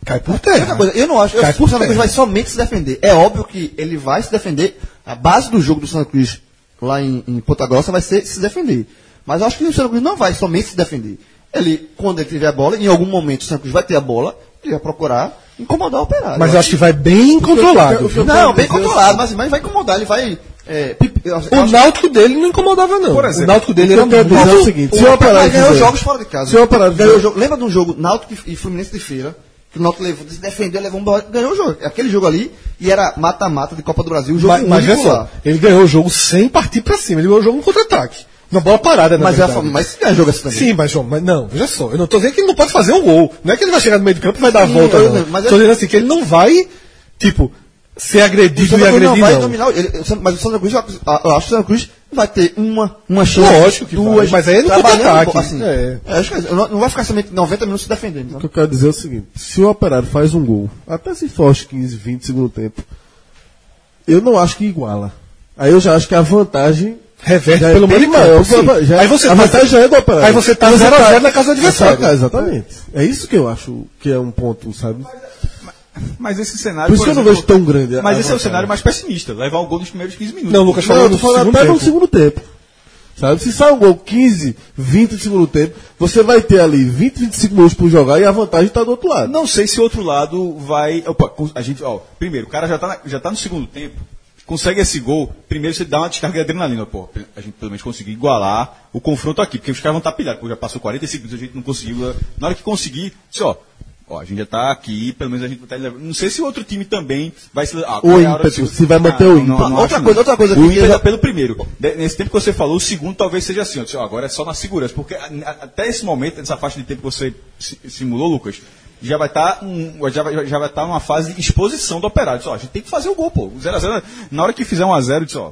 cai por terra. Outra coisa, eu não acho. Eu, Cai o por Santa Cruz vai somente se defender. É óbvio que ele vai se defender. A base do jogo do Santa Cruz lá em, em Ponta Grossa vai ser se defender. Mas eu acho que o Santa Cruz não vai somente se defender. Ele, quando ele tiver a bola, em algum momento o Santa Cruz vai ter a bola, ele vai procurar incomodar o operário. Mas eu acho que vai bem controlado. o que eu- Não, bem controlado, mas, mas vai incomodar, ele vai. É, eu eu O Náutico dele não incomodava, não. Por exemplo, o Náutico dele que era eu muito. dizer é o seguinte, se o Operário ganhou jogos fora de casa. Se o Operário ganhou jogo. Lembra de um jogo Náutico e Fluminense de Feira? Que o Náutico levou, se defendeu, levou um ganhou o jogo. Aquele jogo ali, e era mata-mata de Copa do Brasil, o jogo Mas, mas só, ele ganhou o jogo sem partir pra cima, ele ganhou o jogo no contra-ataque. Na bola parada, na Mas, é a verdade. forma- mas ganha jogo assim também. Sim, mas João, mas não, veja só, eu não tô dizendo que ele não pode fazer um gol. Não é que ele vai chegar no meio do campo e vai dar a Sim, volta, eu- não. mas tô eu- dizendo assim, que ele não vai, tipo, ser agredido e agredir, não vai não. dominar. Ele, mas o Santa Cruz, eu acho que o Santa Cruz vai ter uma, uma chance. Lógico que duas, vai, mas aí é no trabalhando, contra-ataque. Assim, É. É, acho que não, não vai ficar somente 90 minutos se defendendo. O Então. que eu quero dizer é o seguinte: se o operário faz um gol, até se for aos 15, 20 segundo tempo, eu não acho que iguala. Aí eu já acho que a vantagem Reverte já é pelo maior. campo. sim. Já- aí você a tá- vantagem já é do operário. Aí você tá Você 0 a tá- 0 na casa do adversário. Exato, Exatamente. É isso que eu acho que é um ponto, sabe? Mas esse cenário. Por isso que eu não exemplo, vejo tão grande a- Mas a esse é o cenário mais pessimista levar o gol nos primeiros 15 minutos. Não, Lucas Não, falou eu tô no falando segundo até no tempo. segundo tempo. Sabe? Se sai um gol 15, 20 de segundo tempo, você vai ter ali 20, 25 minutos por jogar e a vantagem está do outro lado. Não sei se o outro lado vai. Opa, a gente, ó, primeiro, o cara já tá, na- já tá no segundo tempo, consegue esse gol, primeiro você dá uma descarga de adrenalina, pô. A gente pelo menos conseguiu igualar o confronto aqui, porque os caras vão estar pilhados, pô, já passou 45 minutos, a gente não conseguiu. Na hora que conseguir, disse, ó. Ó, a gente já tá aqui, pelo menos a gente vai estar levando. Não sei se o outro time também vai se. Ah, O é ímpeto, se vai manter o ímpeto. Outra acho, coisa- outra coisa O ímpeto já- é pelo primeiro. Nesse tempo que você falou, o segundo talvez seja assim, ó, agora é só na segurança. Porque até esse momento, nessa faixa de tempo que você si- simulou, Lucas, já vai estar já vai, já vai estar numa fase de exposição do operário. Disse, ó, a gente tem que fazer o gol, pô. 0x0, na hora que fizer 1x0, disse, ó,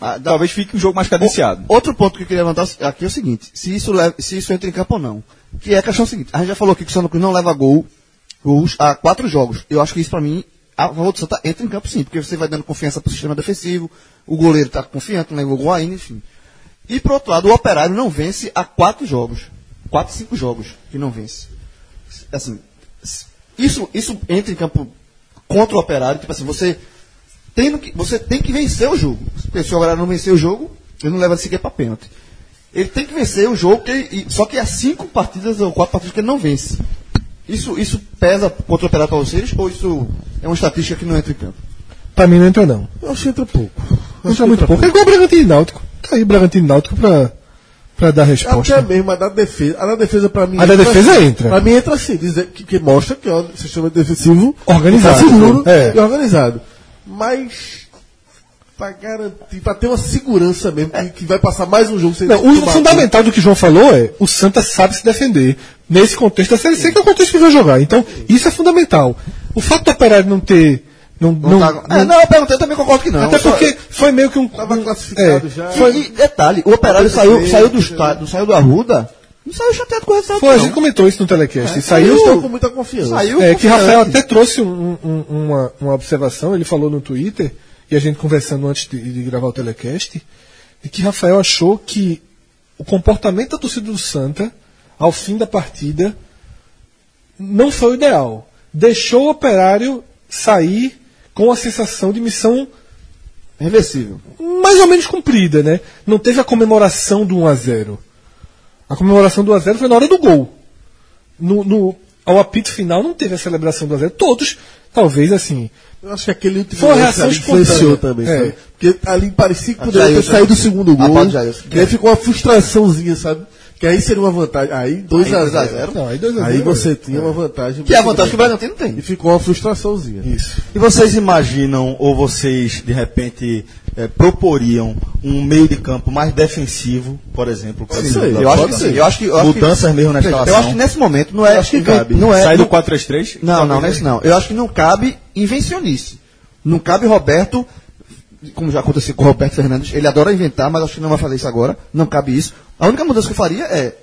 Ah, dá- talvez fique um jogo mais cadenciado. Outro ponto que eu queria levantar aqui é o seguinte: se isso, leva, se isso entra em campo ou não. Que é a questão seguinte: a gente já falou aqui que o Santa Cruz não leva gol, gols há quatro jogos. Eu acho que isso, pra mim, a favor do Santa entra em campo sim, porque você vai dando confiança pro sistema defensivo, o goleiro tá confiante, não levou gol ainda, enfim. E por outro lado, o operário não vence há quatro jogos. Quatro, cinco jogos que não vence. Assim, isso, isso entra em campo contra o operário, tipo assim, você tendo que, você tem que vencer o jogo. Porque se o operário não vencer o jogo, ele não leva sequer para pênalti. Ele tem que vencer o jogo, que ele- só que há cinco partidas ou quatro partidas que ele não vence. Isso, isso pesa contra o operário para vocês ou isso é uma estatística que não entra em campo? Pra mim não entra, não. Eu acho que entra pouco. Entra muito pouco. É igual o Bragantino e Náutico. Tá aí o Bragantino e Náutico pra, pra dar resposta. Até mesmo a da defesa. A da defesa pra mim. A da defesa assim. entra. Pra mim entra assim, dizer, que, que mostra que é um sistema defensivo Organizado. seguro É. e organizado. Mas pra garantir, pra ter uma segurança mesmo, que, que vai passar mais um jogo sem Não, o fundamental do que o João falou é o Santa sabe se defender. Nesse contexto da Série C, que é o contexto que vai jogar. Então, isso é fundamental. O fato do Operário não ter Não, Não, não, tá- não- É, não, eu perguntei, eu também concordo que não. até Só- porque foi meio que um. Tava um- classificado é, já. Foi, E, detalhe, o operário saiu, ser, saiu, do estádio, saiu do Arruda, não saiu chateado com o resultado. foi, a gente comentou isso no telecast. Eles saiu. estão com muita confiança. Saiu É, que. Rafael até trouxe um- um- uma, uma observação, ele falou no Twitter, e a gente conversando antes de, de gravar o telecast, de que Rafael achou que o comportamento da torcida do Santa, ao fim da partida, não foi o ideal. Deixou o operário sair com a sensação de missão Reversível. mais ou menos cumprida, né? Não teve a comemoração do 1 a 0 A comemoração do 1 a 0 foi na hora do gol. No, no- ao apito final não teve a celebração do 1 a 0 Todos, talvez assim. Eu acho que aquele último Foi uma lance reação influenciou também, É. Porque ali parecia que A poderia ter Jailson. saído o segundo A gol. E aí ficou uma frustraçãozinha, sabe? Que aí seria uma vantagem. Aí 2x0. 2 a 0. Não, aí 2 a 0. Aí você tinha uma vantagem. Que é a vantagem que o grande. Bragantino tem. E ficou uma frustraçãozinha. Isso. E vocês imaginam, ou vocês de repente eh, proporiam um meio de campo mais defensivo, por exemplo? jogo da Eu acho que sim. Eu acho que, eu acho que- Mudanças mesmo na Veja, escalação. Eu acho que nesse momento não é. Eu acho que cabe. Não é. Sai do não- 4-3-3? Não, não, nesse não. Eu acho que não cabe invencionice. Não cabe Roberto, como já aconteceu com o Roberto Fernandes, ele adora inventar, mas acho que não vai fazer isso agora. Não cabe isso. A única mudança que eu faria é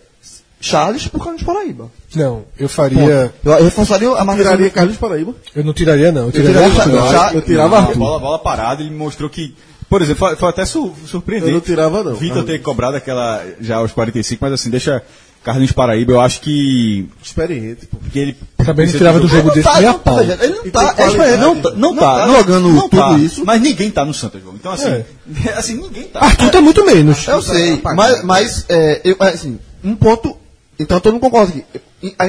Charles por Carlos Paraíba. Não, eu faria. Eu, eu reforçaria a marcação. Tiraria Carlos Paraíba. Eu não tiraria, não. Eu tiraria tiraria Arthur. Eu, eu tirava Não, Arthur. bola, bola parada, ele mostrou que. Por exemplo, foi, foi até su- surpreendente. Eu não tirava, não. Vitor ter cobrado aquela já aos 45, mas assim, deixa Carlinhos Paraíba, eu acho que. Experiente, pô. que ele. Também não tirava do jogo desse tá, nem a não pau. tá, ele não tá, é qualidade. não tá, não tá não, jogando não tudo tá, isso. Mas ninguém tá no Santa, João. Então, assim, assim, ninguém tá. Arthur tá muito menos. Eu sei, mas, mas é, eu, assim, um ponto. Então todo mundo concorda aqui.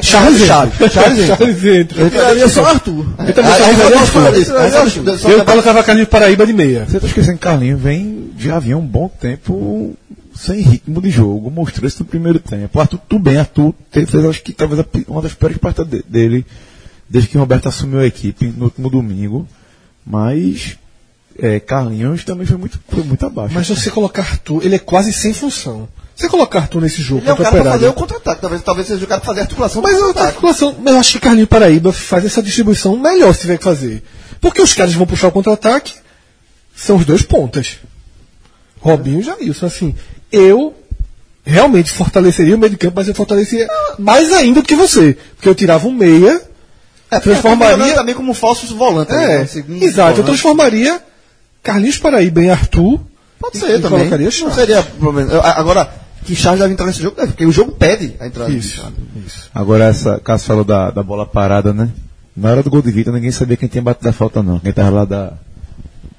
Charles Charles. entra. Charles entra. Charles entra. Eu tiraria só Arthur. Eu também tiraria Arthur. Eu colocava Carlinhos Paraíba de meia. Você tá esquecendo que Carlinhos vem, já vinha um bom tempo sem ritmo de jogo, mostrou isso no primeiro tempo. Arthur, tudo bem, Arthur teve, fez acho que talvez a uma das piores partidas de- dele desde que Roberto assumiu a equipe no último domingo, mas é, Carlinhos também foi muito, foi muito abaixo. Mas você colocar Arthur, ele é quase sem função. Você colocar Arthur nesse jogo Ele é o cara o pra fazer o Operário. contra-ataque. Talvez, talvez seja o cara pra fazer a articulação Mas a contra-ataque. articulação, mas eu acho que Carlinhos Paraíba faz essa distribuição melhor se tiver que fazer. Porque os caras vão puxar o contra-ataque, são os dois pontas. Robinho e Jailson, assim. Eu realmente fortaleceria o meio de campo, mas eu fortaleceria mais ainda do que você. Porque eu tirava um meia, É, transformaria- transformaria também como falso volante. é, né? Segundo exato, eu volante. transformaria Carlinhos Paraíba em Arthur. Pode ser e também. colocaria Não seria problema. Eu- a- Agora, que Charles deve entrar nesse jogo, deve, porque o jogo pede a entrada. Isso. Agora, essa, Cássio falou da, da bola parada, né? Na hora do gol de Vitor, ninguém sabia quem tinha batido a falta, não. Quem tava lá da.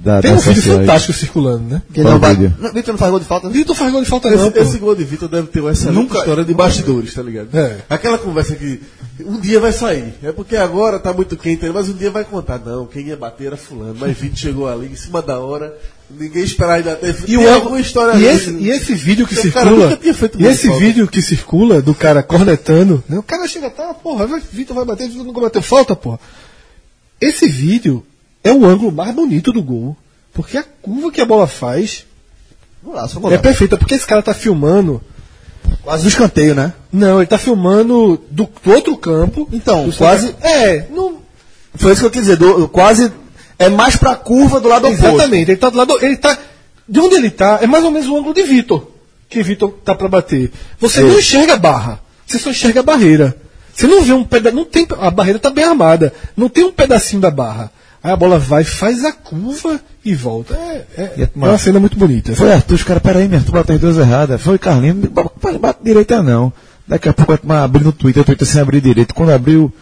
Da Tem um vídeo sociais. fantástico circulando, né? Que não? Não, Vitor não faz gol de falta. né? Vitor faz gol de falta não, Esse, pô. esse gol de Vitor deve ter uma excelente Nunca- história de bastidores, tá ligado? É. Aquela conversa que um dia vai sair. É porque agora tá muito quente, mas um dia vai contar. Não, quem ia bater era fulano. Mas Vitor chegou ali em cima da hora. Ninguém esperava ainda ter. E, o alguma história e, ali. esse, e esse vídeo que circula. nunca tinha feito E esse falta. vídeo que circula do cara cornetando, né? o cara chega tá, porra, Vitor vai bater, Vitor nunca bateu falta, porra. Esse vídeo é o ângulo mais bonito do gol. Porque a curva que a bola faz Golaço, é perfeita. Porque esse cara tá filmando. Quase no escanteio, né? Não, ele tá filmando do, do outro campo. Então, Do quase- É, não, Foi isso que eu quis dizer. do- quase é mais pra curva do lado oposto. Exatamente, ele tá do lado. Ele tá. De onde ele tá, é mais ou menos o ângulo de Vitor. Que Vitor tá pra bater. Você não enxerga a barra. Você só enxerga a barreira. Você não vê um pedaço. Não tem, a barreira tá bem armada. Não tem um pedacinho da barra. Aí a bola vai, faz a curva e volta. É, é- E a- é uma cena muito bonita. Foi Arthur, os caras, peraí, meu, Arthur bateu as duas erradas. Foi Carlinhos, bate, bate direita não. Daqui a pouco vai tomar- abrir no Twitter, o Twitter sem abrir direito. Quando abriu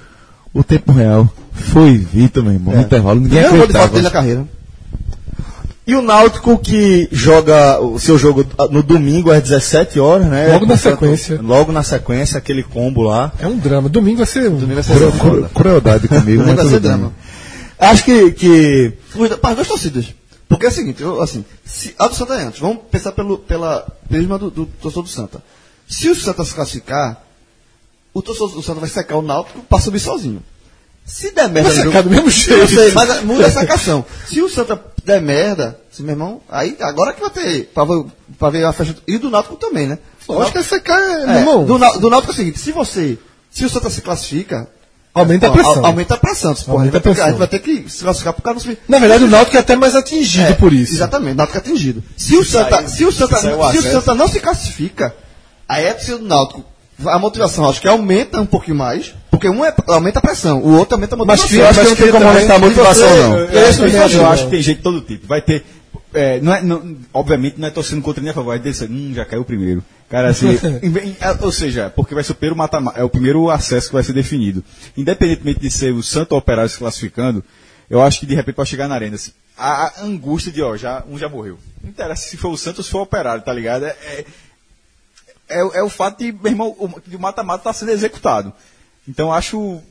o tempo real, foi Vitor, meu irmão, no intervalo. Ninguém Primeiro gol de dele acreditava. na carreira. E o Náutico que joga o seu jogo no domingo às 17 horas, né? Logo na sequência. Logo na sequência, aquele combo lá. É um drama. Domingo vai ser um. Domingo vai ser Cru- cru- Crueldade comigo, Domingo vai ser bem. drama. Acho que, que Para as duas torcidas. Porque é o seguinte, eu, assim, se, a do Santa é antes. Vamos pensar pelo pela prisma do, do torcedor do Santa. Se o Santa se classificar, o torcedor do Santa vai secar o Náutico para subir sozinho. Se der merda Vai secar do mesmo jeito. Eu sei, mas muda a sacação. Se o Santa der merda, se meu irmão, aí agora que vai ter pra, ver- pra ver a festa. E do Náutico também, né? Lógico que esse cara é, meu É, irmão. do, do Náutico é o seguinte, se você, se o Santa se classifica, Aumenta a pressão. a- Aumenta a pressão. Porra, Aumenta a, gente vai ter, a que- a gente vai pressão. ter que se classificar por causa do Na verdade, o Náutico é até mais atingido É, por isso. Exatamente, Náutico é atingido. Se o Santa, sair- se o Santa, se o se o Santa não se classifica, aí é do Náutico, a motivação acho que aumenta um pouquinho mais, porque um é, aumenta a pressão, o outro aumenta a Mas motivação. acho que mas não tem como aumentar a motivação, você- não. Eu, Eu acho, que- eu acho. acho que tem de todo tipo. Vai ter. É, não é, não- obviamente não é torcendo contra nem a favor. Vai dizer, hum, já caiu o primeiro. Cara, assim. é, ou seja, porque vai ser o primeiro mata é o primeiro acesso que vai ser definido. Independentemente de ser o Santo ou o Operário se classificando, eu acho que de repente pode chegar na arena. assim, a, a angústia de, ó, já, um já morreu. Não interessa se for o Santos ou se for o Operário, tá ligado? É, é, é, o- é o fato de, meu irmão, o, mata-mata está sendo executado. Então acho.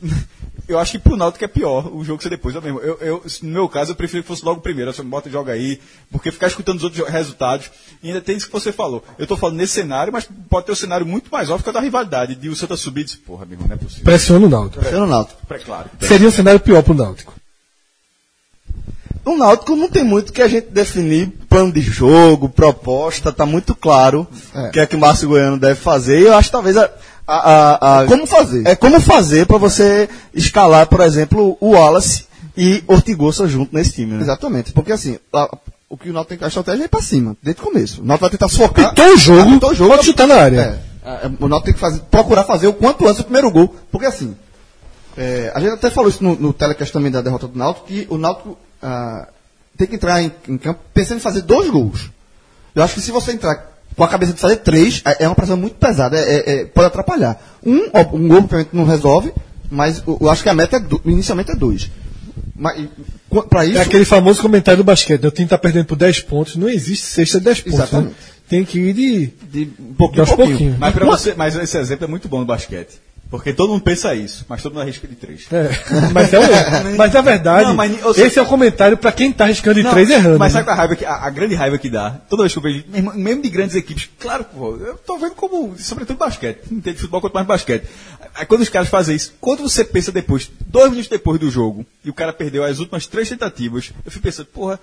Eu acho que pro Náutico é pior o jogo ser depois. Eu mesmo, eu, eu- no meu caso, eu prefiro que fosse logo o primeiro. Você bota e joga aí, porque ficar escutando os outros resultados. E ainda tem isso que você falou. Eu tô falando nesse cenário, mas pode ter um cenário muito mais óbvio que é o da rivalidade. De o Santa subir e dizer, porra, amigo, não é possível. Pressiona o Náutico. Pressiona o Náutico. É claro. Seria um cenário pior pro Náutico. No Náutico não tem muito que a gente definir plano de jogo, proposta, tá muito claro É. o que é que o Márcio Goiano deve fazer. E eu acho que talvez a, a, a- a- Como fazer? É como fazer para você escalar, por exemplo, o Wallace e Ortigosa junto nesse time, né? Exatamente, porque assim, a- o que o Náutico tem que a estratégia é ir pra cima, desde o começo. O Náutico vai tentar focar. Apitou o jogo, Apitou o jogo, pode chutar na área. É, é, o Náutico tem que fazer, procurar fazer o quanto antes o primeiro gol. Porque assim, é, a gente até falou isso no, no telecast também da derrota do Náutico, que o Náutico ah, tem que entrar em, em campo pensando em fazer dois gols. Eu acho que se você entrar com a cabeça de fazer três, é é uma pressão muito pesada, é- é- é- pode atrapalhar. Um, um gol obviamente não resolve, mas eu, eu acho que a meta é do- inicialmente é dois. Mas para isso. É aquele famoso comentário do basquete. né? O time tá perdendo por 10 pontos. Não existe sexta de 10 pontos. né? Exatamente. Tem que ir de, de um de pouquinho, pouquinho. pouquinhos. Mas, pra você, mas esse exemplo é muito bom no basquete. Porque todo mundo pensa isso, mas todo mundo arrisca de três. É, mas, é o, mas na verdade, Não, mas, seja- esse é o comentário pra quem tá arriscando de Não, 3 errando. Mas né? sabe qual é a raiva que, a, a grande raiva que dá? Toda vez que eu vejo, mesmo, de grandes equipes, claro, pô, eu tô vendo como, sobretudo basquete, não tem de futebol quanto mais basquete. Aí quando os caras fazem isso, quando você pensa depois, dois minutos depois do jogo, e o cara perdeu as últimas três tentativas, eu fico pensando, porra,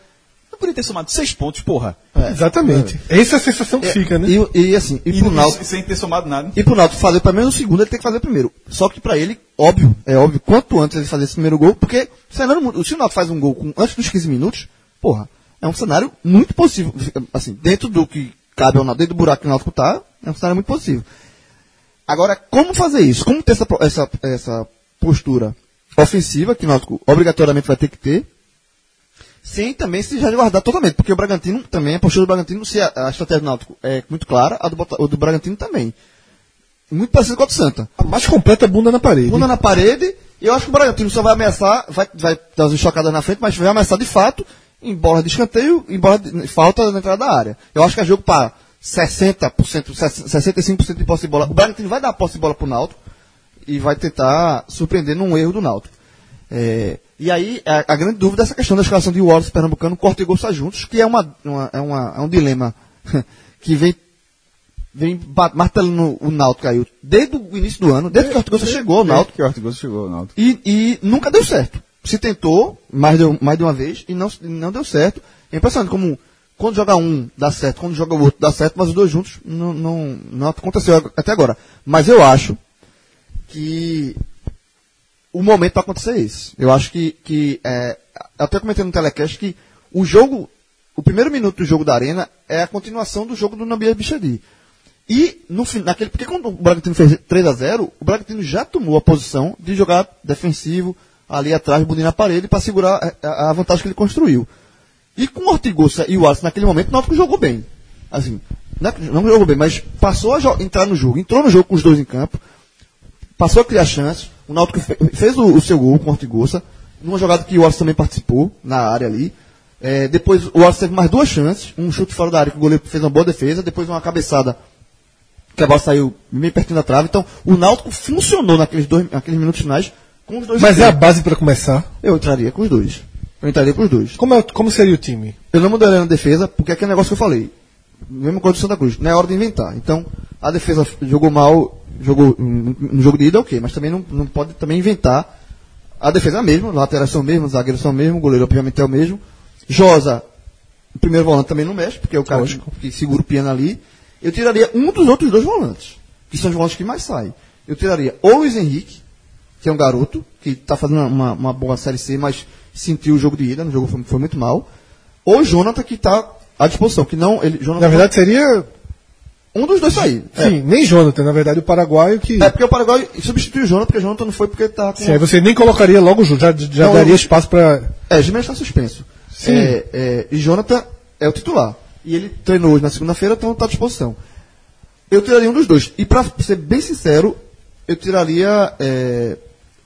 poderia ter somado seis pontos, porra. Exatamente. Essa é a sensação que fica, né? E, e assim, e, E, pro Náutico, sem ter somado nada. e pro Náutico fazer pelo menos o segundo, ele tem que fazer o primeiro. Só que pra ele, óbvio, é óbvio, quanto antes ele fazer esse primeiro gol, porque cenário, se o Náutico faz um gol com, antes dos 15 minutos, porra, é um cenário muito possível. Assim, dentro do que cabe ao Náutico, dentro do buraco que o Náutico tá, é um cenário muito possível. Agora, como fazer isso? Como ter essa, essa, essa postura ofensiva, que o Náutico obrigatoriamente vai ter que ter, sem também se resguardar totalmente, porque o Bragantino também, a postura do Bragantino, se a, a estratégia do Náutico é muito clara, a do, o do Bragantino também. Muito parecido com a do Santa. A mais completa é bunda na parede. Bunda na parede, e eu acho que o Bragantino só vai ameaçar, vai, vai dar umas chocadas na frente, mas vai ameaçar de fato, em bola de escanteio, em bola de falta na entrada da área. Eu acho que é jogo para 60%, 65% de posse de bola. O Bragantino vai dar posse de bola pro Náutico e vai tentar surpreender num erro do Náutico. É, e aí, a, a grande dúvida é essa questão da escalação de Wallace Pernambucano, Corte e Gosta juntos, que é, uma, uma- é, uma- é um dilema que vem, vem martelando o Náutico caiu desde o início do ano, desde que o Corte e Gosta chegou ao Náutico, que o Ortigoso chegou, Náutico. e, e nunca deu certo. Se tentou mais de, mais de uma vez e não, não deu certo. É impressionante como quando joga um dá certo, quando joga o outro dá certo, mas os dois juntos não, não, não aconteceu até agora. Mas eu acho que o momento para acontecer é esse. Eu acho que, que é, até comentei no telecast que o jogo, o primeiro minuto do jogo da Arena é a continuação do jogo do Nabier Bichedi. E no naquele, porque quando o Bragantino fez 3 a 0 o Bragantino já tomou a posição de jogar defensivo ali atrás, bonito na parede, para segurar a, a vantagem que ele construiu. E com o Ortigosa e o Alisson naquele momento, o Náutico jogou bem. Assim, não, é que- não jogou bem, mas passou a entrar no jogo, entrou no jogo com os dois em campo, passou a criar chances. O Náutico fe- fez o, o seu gol com o Ortigosa, numa jogada que o Alisson também participou, na área ali. É, depois o Alisson teve mais duas chances, um chute fora da área que o goleiro fez uma boa defesa, depois uma cabeçada que a bola saiu bem pertinho da trave. Então, o Náutico funcionou naqueles, dois, naqueles minutos finais com os dois. Mas é a base pra começar. Eu entraria com os dois. Eu entraria com os dois. Como, é, como seria o time? Eu não mudaria na defesa, porque é aquele negócio que eu falei. Mesma coisa do Santa Cruz. Não é hora de inventar. Então, a defesa jogou mal, jogou hum, no jogo de ida, ok, mas também não, não pode também inventar. A defesa é a mesma, laterais são mesmo, zagueiros são mesmo, o goleiro obviamente é o mesmo. Josa, o primeiro volante também não mexe, porque é o cara que, que segura o piano ali. Eu tiraria um dos outros dois volantes, que são os volantes que mais saem. Eu tiraria ou Luiz Henrique, que é um garoto, que está fazendo uma, uma boa Série C, mas sentiu o jogo de ida, no jogo foi, foi muito mal. Ou Jonathan, que está à disposição, que não. Ele, Jonathan, Na verdade seria. Um dos dois sair. Sim, nem Jonathan, na verdade o paraguaio que. É, é porque o Paraguai substituiu o Jonathan, porque o Jonathan não foi porque tá com. Sim, aí você nem colocaria logo o já, já Não, daria espaço pra. É, Gimenez está suspenso. Sim. É, é, e Jonathan é o titular. E ele treinou hoje na segunda-feira, então está à disposição. Eu tiraria um dos dois. E para ser bem sincero, eu tiraria é,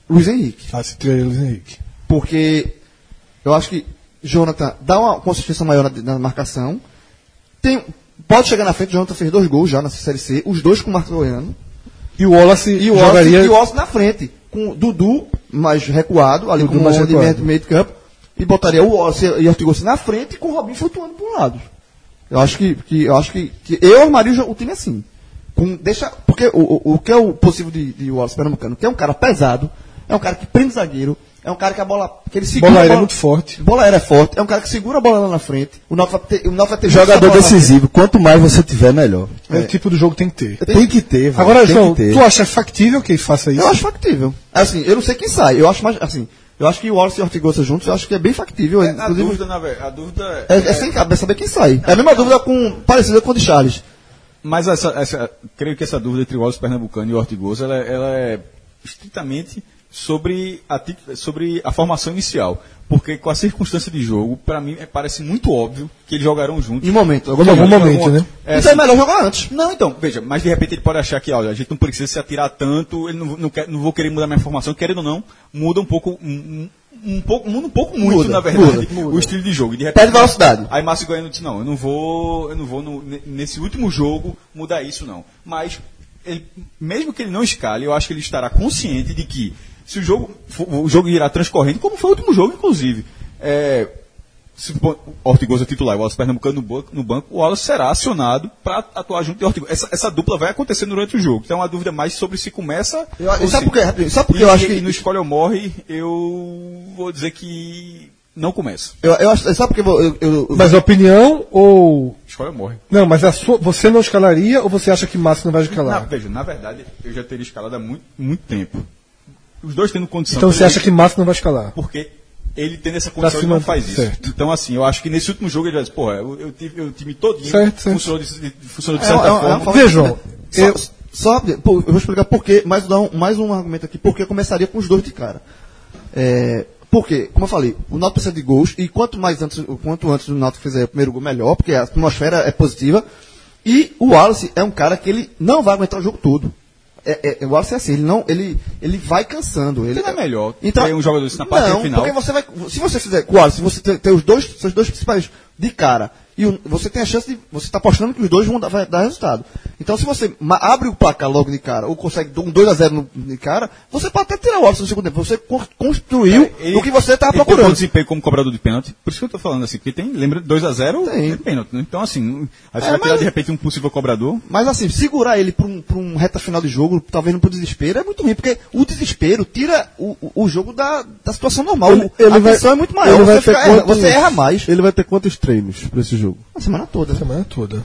Luiz Henrique. Ah, se tiraria Luiz Henrique. Porque eu acho que Jonathan dá uma consistência maior na, na marcação. Tem, pode chegar na frente, Jonathan fez dois gols já na Série C, os dois com o Marcos Goiano. E o Wallace E o jogaria. Wallace, e o Wallace na frente, com o Dudu mais recuado, ali Dudu com o mais de meio, meio de campo, e botaria o Wallace e o Ortigosa na frente com o Robinho flutuando para um lado. Eu acho que, que eu acho que, que eu armaria o, o time assim. Com, deixa, porque o, o, o que é o possível de, de Wallace Pernambucano, que é um cara pesado, é um cara que prende zagueiro, é um cara que a bola, que ele segura Bola a aérea é muito forte. Bola aérea é forte, é um cara que segura a bola lá na frente. O Náutico vai ter, o Náutico vai ter Jogador decisivo. Quanto mais você tiver, melhor. É o tipo do jogo que tem que ter. Tem que ter, velho. Agora, tem João, que ter. tu acha factível que ele faça isso? Eu acho factível. Assim, eu não sei quem sai. Eu acho mais, assim, eu acho que o Wallace e o Ortigosa juntos, eu acho que é bem factível. A Inclusive, dúvida, na verdade, a dúvida é, é sem cabeça saber quem sai. É a mesma dúvida com, parecida com a de Charles. Mas essa, essa- creio que essa dúvida entre o Wallace Pernambucano e o Ortigosa, ela, ela é estritamente sobre a, sobre a formação inicial. Porque com a circunstância de jogo, para mim, é- parece muito óbvio que eles jogarão juntos. Em momento. Algum Em momento, né? É, então é melhor jogar antes. não, então, veja, mas de repente ele pode achar que, olha, a gente não precisa se atirar tanto, ele não, não, quer, não vou querer mudar minha formação, querendo ou não, muda um pouco, um, um, pouco, muda um pouco muito, Muda, na verdade, muda, muda. o estilo de jogo. E De repente, Perde velocidade. Aí Márcio Goiano disse, não, eu não vou, eu não vou no- ne- nesse último jogo mudar isso, não. Mas, ele- mesmo que ele não escale, eu acho que ele estará consciente de que se o jogo, for- o jogo irá transcorrendo, como foi o último jogo, inclusive, é, se o Ortigosa titular e o Wallace Pernambucano no banco, no banco, o Wallace será acionado para atuar junto de Ortigosa. Essa, essa dupla vai acontecer durante o jogo. Então, é uma dúvida mais sobre se começa. Eu- ou sabe se- por quê? Sabe por E- eu acho que- e no Escolha ou Morre, eu vou dizer que não começa. Eu, eu acho, sabe por que eu, eu, eu, Mas a opinião ou. Escolha ou Morre. Não, mas a sua, você não escalaria ou você acha que Márcio não vai Na, escalar? veja, na verdade, eu já teria escalado há muito, muito tempo. Os dois tendo condição. Então você acha que Márcio não vai escalar? Porque ele tendo essa condição, ele não do- faz isso. certo. Então, assim, eu acho que nesse último jogo ele vai dizer, porra, eu, eu tive eu, o time todinho Certo, certo. funcionou de, funcionou de É, certa é é forma. Só, eu- só- pô, eu vou explicar por quê, mais, um, mais um argumento aqui, porque eu começaria com os dois de cara. É, porque, como eu falei, o Náutico precisa de gols, e quanto mais antes, quanto antes o Náutico fizer o primeiro gol, melhor, porque a atmosfera é positiva. E o Wallace é um cara que ele não vai aguentar o jogo todo. É, é, o Wallace é assim, ele não, ele, ele vai cansando. Ele Não é melhor então, ter um jogador na partida não, final? porque você vai, se você fizer Wallace, se você ter, ter os dois, seus dois principais de cara, e o- você tem a chance de, você está apostando que os dois vão dar, vai dar resultado. Então, se você abre o placar logo de cara, ou consegue um 2 a 0 no, de cara, você pode até tirar o Wallace no segundo tempo. Você con- construiu Ele- o que você estava ele tem bom procurando. desempenho como cobrador de pênalti. Por isso que eu tô falando assim, porque tem, lembra, 2x0 Tem. é pênalti. né? Então, assim, aí você É, vai tirar de repente um possível cobrador. Mas assim, segurar ele para um, pra um reta final de jogo, talvez não pro desespero, é muito ruim, porque o desespero tira o, o- o jogo da, da situação normal. Ele, ele a vai, tensão é muito maior. ele Você, vai ter fica- erra, quantos- você erra mais Ele vai ter quantos treinos pra esse jogo? A semana toda. A semana toda.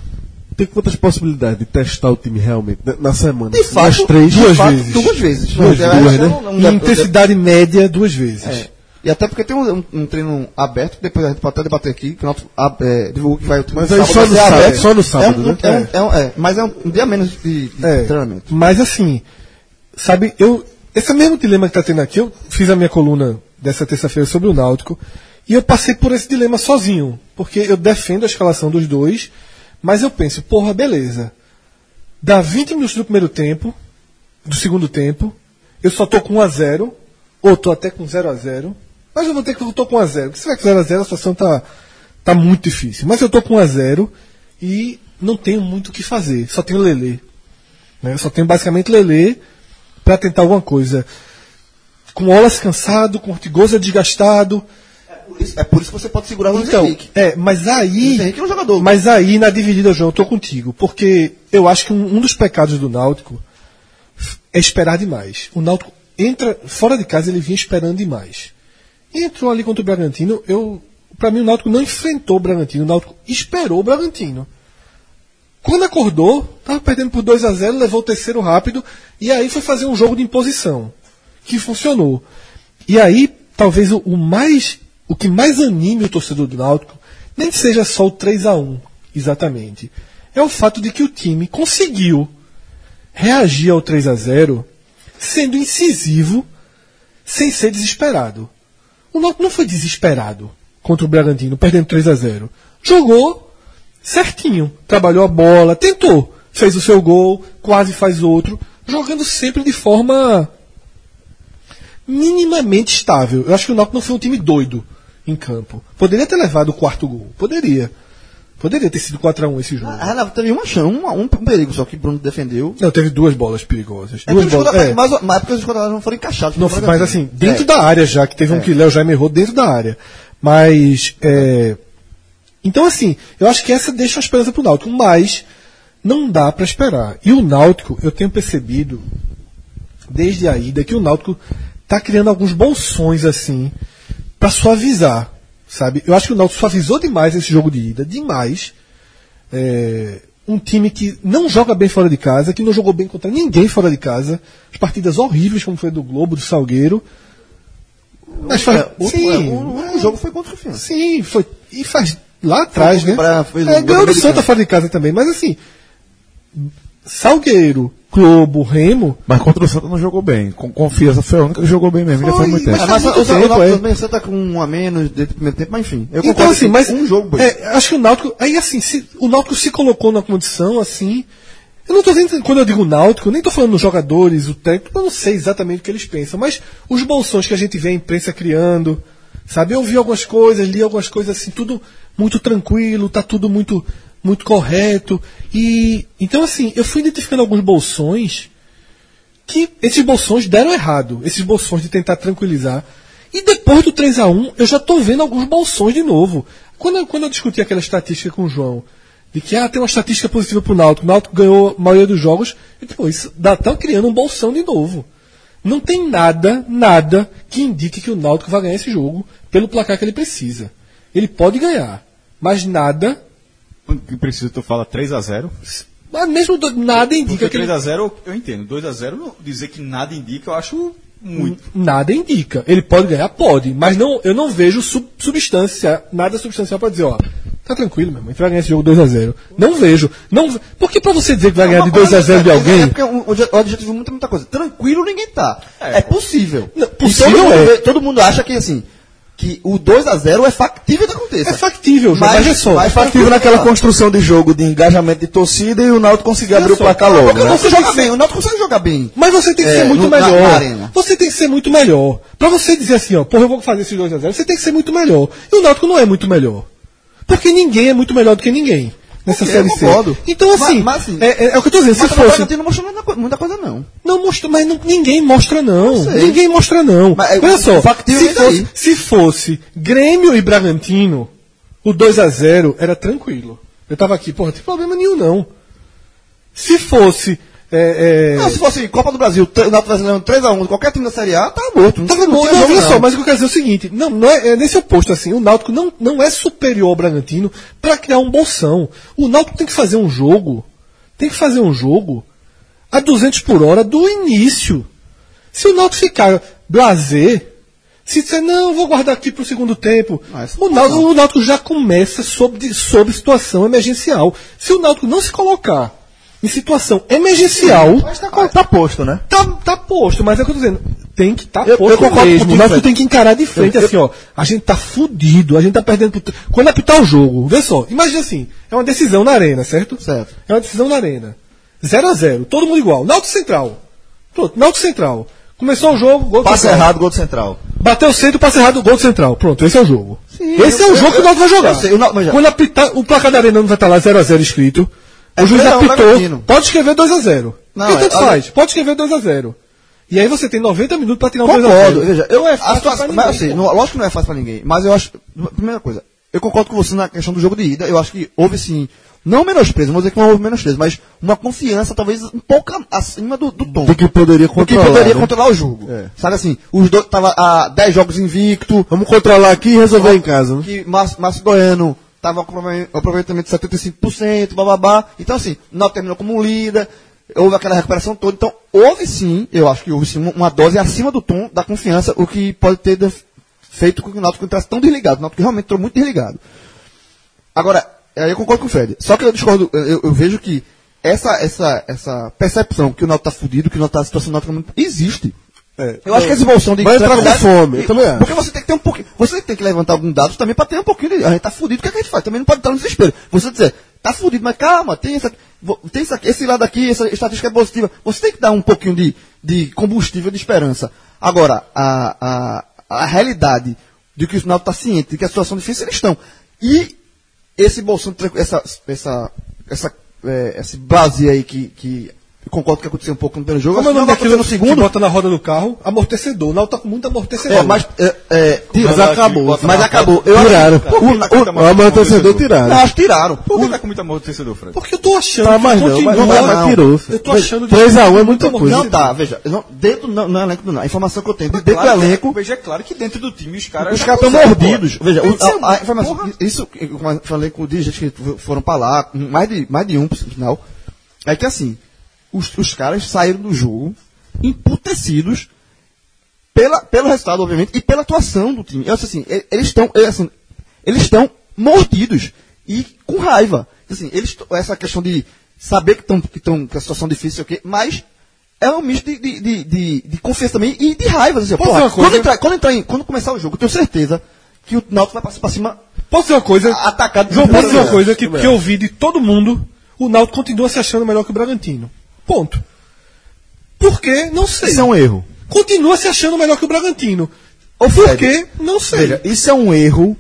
Tem quantas possibilidades de testar o time realmente né, na semana? De fato, Nas três, duas fato, vezes. Duas vezes. Duas, duas, acho né? intensidade média, duas vezes. É. E até porque tem um, um- um treino aberto, que depois a gente pode até debater aqui, que o Náutico é, divulgou que vai Mas aí só no sábado, aberto. só no sábado, é um, né? é um- é um- é, mas é um, um dia menos de, de É, treinamento. Mas assim, sabe, eu. Esse mesmo dilema que tá tendo aqui, eu fiz a minha coluna dessa terça-feira sobre o Náutico e eu passei por esse dilema sozinho. Porque eu defendo a escalação dos dois, mas eu penso, porra, beleza. Dá 20 minutos do primeiro tempo, do segundo tempo, eu só tô com 1 a 0 ou tô até com 0 a 0 mas eu vou ter que eu tô com 1 a 0 Porque se vai com 0 a 0 a situação tá, tá muito difícil. Mas eu tô com 1 a 0 e não tenho muito o que fazer, só tenho Lelê. Né? Só tenho basicamente Lelê para tentar alguma coisa. Com o Wallace cansado, com Ortigosa desgastado. Por isso- é por isso que você pode segurar o Luiz Então, Henrique. é, mas aí. Luiz Henrique é um jogador. Mas aí, na dividida, João, eu tô contigo. Porque eu acho que um, um dos pecados do Náutico é esperar demais. O Náutico entra fora de casa, ele vinha esperando demais. Entrou ali contra o Bragantino, eu. Pra mim, o Náutico não enfrentou o Bragantino, o Náutico esperou o Bragantino. Quando acordou, tava perdendo por 2 a 0 levou o terceiro rápido, e aí foi fazer um jogo de imposição. que funcionou. E aí, talvez o, o mais o que mais anime o torcedor do Náutico nem seja só o 3 a 1 exatamente. É o fato de que o time conseguiu reagir ao 3 a 0 sendo incisivo sem ser desesperado. O Náutico não foi desesperado contra o Bragantino, perdendo 3 a 0 Jogou certinho, trabalhou a bola, tentou, fez o seu gol, quase faz outro, jogando sempre de forma minimamente estável. Eu acho que o Náutico não foi um time doido em campo. Poderia ter levado o quarto gol, poderia. Poderia ter sido 4x1 esse jogo. Ah, Renato, teve uma chance, um, um perigo só que o Bruno defendeu. Não, teve duas bolas perigosas. É Duas porque os bolas, é. mas, mas é porque os contra não foram encaixados. Não, mas assim, dentro É. da área já, que teve um que Léo Jaime errou dentro da área. Mas, é, então assim, eu acho que essa deixa a esperança pro Náutico, mas não dá para esperar. E o Náutico, eu tenho percebido, desde a ida, que o Náutico tá criando alguns bolsões assim, para suavizar, sabe? Eu acho que o Náutico suavizou demais esse jogo de ida, demais. É, um time que não joga bem fora de casa, que não jogou bem contra ninguém fora de casa, as partidas horríveis como foi do Globo, do Salgueiro. Mas faz, É, o, sim, é, o único jogo foi contra o Confiança. sim, foi e faz lá atrás, Foi né? pra- É, o ganhou do Santa fora de casa também, mas assim, Salgueiro, Globo, Remo, Mas contra o Santa não jogou bem. Com confiança foi a única que jogou bem mesmo. já Foi, faz muito mas tempo. É, mas muito o, o, é. Benfica tá com um a menos dentro do primeiro tempo, mas enfim. Eu Então, assim, mas. um jogo, bem. é, acho que o Náutico. Aí, assim, se, o Náutico se colocou na condição, assim. Eu não tô dizendo, quando eu digo Náutico, eu nem tô falando dos jogadores, o técnico, eu não sei exatamente o que eles pensam, mas os bolsões que a gente vê a imprensa criando, sabe? Eu vi algumas coisas, li algumas coisas assim, tudo muito tranquilo, tá tudo muito, muito correto. E, então, assim, eu fui identificando alguns bolsões que esses bolsões deram errado, esses bolsões de tentar tranquilizar. E depois do 3 a 1 eu já tô vendo alguns bolsões de novo. Quando eu, quando eu discuti aquela estatística com o João, de que ah, tem uma estatística positiva pro Náutico, o Náutico ganhou a maioria dos jogos, e pô, isso dá, tão criando um bolsão de novo. Não tem nada, nada que indique que o Náutico vai ganhar esse jogo pelo placar que ele precisa. Ele pode ganhar, mas nada, O que precisa, tu fala 3x0. mas mesmo do- nada indica Porque que ele 3x0 eu entendo. 2x0, não- dizer que nada indica, eu acho muito. Nada indica. Ele pode ganhar? Pode. Mas não, eu não vejo sub- substância, nada substancial para dizer, ó, tá tranquilo, meu irmão, a gente vai ganhar esse jogo 2x0. Não vejo. Não, ve- porque pra você dizer que vai ganhar de Uma coisa 2x0 de é- alguém. É porque o, adjetivo muita, muita coisa. Tranquilo ninguém tá. É, possível. Não, possível todo, mundo, é. todo mundo acha que assim, que o 2x0 é factível que aconteça. É factível, João, mas, é só. mas Factivo naquela tranquilo, construção de jogo de engajamento de torcida e o Náutico conseguir abrir o só. placar logo, Porque né? você joga bem, o Náutico consegue jogar bem. Mas você tem que É, ser muito no- na- melhor. na arena. Você tem que ser muito melhor. Pra você dizer assim, ó, porra, eu vou fazer esses 2x0, você tem que ser muito melhor. E o Náutico não é muito melhor. Porque ninguém é muito melhor do que ninguém. Nessa Ok, série C. Então, assim, Mas- mas, é, é- é o que eu tô dizendo. Se Mas o fosse. Bragantino não mostrou muita, co- muita coisa, não. Não mostra, mas não- ninguém mostra não. sei. Ninguém mostra não. Mas, é, Olha só, se fosse, se fosse Grêmio e Bragantino, o 2 a 0 era tranquilo. Eu tava aqui, porra, não tem problema nenhum não. Se fosse é, é, Não, se fosse Copa do Brasil, o Náutico brasileiro 3x1, qualquer time da Série A, tá morto. Não bom, tinha não, olha só, mas o que eu quero dizer é o seguinte, não, não é, é nesse oposto assim, o Náutico não, não é superior ao Bragantino para criar um bolsão. O Náutico tem que fazer um jogo, tem que fazer um jogo a 200 por hora do início. Se o Náutico ficar blazer, se disser, não, vou guardar aqui pro segundo tempo, Mas- o, Náutico, o Náutico já começa sob, sob situação emergencial. Se o Náutico não se colocar em situação emergencial, Mas tá, tá posto, né? Tá, tá posto, mas é o que eu tô dizendo. Tem que estar tá Eu- posto eu concordo mesmo. Nós Fred. tem que encarar de frente, Eu- assim, ó. A gente tá fudido, a gente tá perdendo. pro- Quando apitar o jogo, vê só, imagina assim, é uma decisão na arena, certo? Certo. É uma decisão na arena. 0 a 0 todo mundo igual. Náutico Central. Pronto, Náutico Central. Começou o jogo, gol do Passe Central. errado, gol do Central. Bateu centro, passe errado, gol do Central. Pronto, esse é o jogo. esse é eu- o jogo eu- que o Náutico vai jogar. sei, o Náutico- mas já- Quando apitar, o placar da arena não vai estar lá 0 a 0 escrito. O juiz 3 a 1 apitou, pode escrever 2 a 0 Não, E tanto é- faz, pode escrever 2 a 0 E aí você tem 90 minutos para tirar um 2 a 0 Concordo, veja, eu, não é fácil situação, pra mas ninguém, assim, não, lógico que não é fácil pra ninguém, mas eu acho, primeira coisa, eu concordo com você na questão do jogo de ida, eu acho que houve sim, não menosprezo, não vou dizer que não houve menosprezo, mas uma confiança talvez um pouco acima do, do tom. De que poderia Do que controlar. poderia né? controlar o jogo. É. Sabe assim, os dois tava a 10 jogos invicto, Vamos controlar aqui e resolver em casa. Né? que Márcio Goiano tava com aprove- aproveitamento de 75%, bababá. Então, assim, não terminou como líder. houve aquela recuperação toda. Então, houve sim, eu acho que houve sim uma- dose acima do tom da confiança, o que pode ter feito com que o Náutico entrasse tão desligado. O Náutico realmente entrou muito desligado. Agora, eu concordo com o Fred. Só que eu discordo, eu, eu vejo que essa, essa, essa percepção que o Náutico tá fudido, que o Náutico tá, a situação do Náutico é existe. É. Eu acho que essa evolução de Vai entrar com fome, eu também acho. Porque você tem que ter um pouquinho. Você tem que levantar algum dado também para ter um pouquinho de. A gente tá fudido, o que, é que a gente faz? Também não pode estar no desespero. Você dizer, tá fudido, mas calma, tem, essa, tem essa, esse lado aqui, essa estatística é positiva. Você tem que dar um pouquinho de, de combustível de esperança. Agora, a, a, a realidade de que o sinal está ciente, de que a situação difícil, eles estão. E esse bolsão, essa, essa, essa, é, esse base aí que, que eu concordo que aconteceu um pouco no primeiro jogo, Como é o nome daquilo no segundo. bota na roda do carro? Amortecedor. O Náutico tá com muito amortecedor. É, mas, é, é, Mas tira- acabou. Mas acabou. Eu Tiraram. acho- o- o- O amortecedor tiraram. Não, acho que tiraram. Por que tá com muito amortecedor, Fred? Porque eu tô achando Tá, que mas não, mas não, mas tirou. Eu tô achando... 3 a 1 é muito muita coisa. Não tá, veja. Não, dentro não, não é elenco do não. A informação que eu tenho, dentro Claro do elenco, Veja, é claro que dentro do time os caras. os caras estão mordidos. Veja, o- Isso é- a, informação, isso, eu falei com dirigentes que foram pra lá, mais de, mais de um, por sinal, é que assim, os, os caras saíram do jogo emputecidos pela, pelo resultado, obviamente, e pela atuação do time. Eu assim, e- eles estão, assim, eles estão mordidos e com raiva. Assim, eles, essa questão de saber que estão, que, tão, que a situação é difícil, ok, mas é um misto de, de, de, de- de confiança também e de raiva. Assim, porra, quando, entrar, quando, entrar em- quando começar o jogo, eu tenho certeza que o Náutico vai passar pra cima Posso dizer uma coisa? atacado. João, posso dizer uma coisa que, que eu ouvi de todo mundo, o Náutico continua se achando melhor que o Bragantino. Ponto. Por quê? Não sei. Isso é um erro. Continua se achando melhor que o Bragantino. Ô, Por quê? Não sei. Veja, isso é um erro,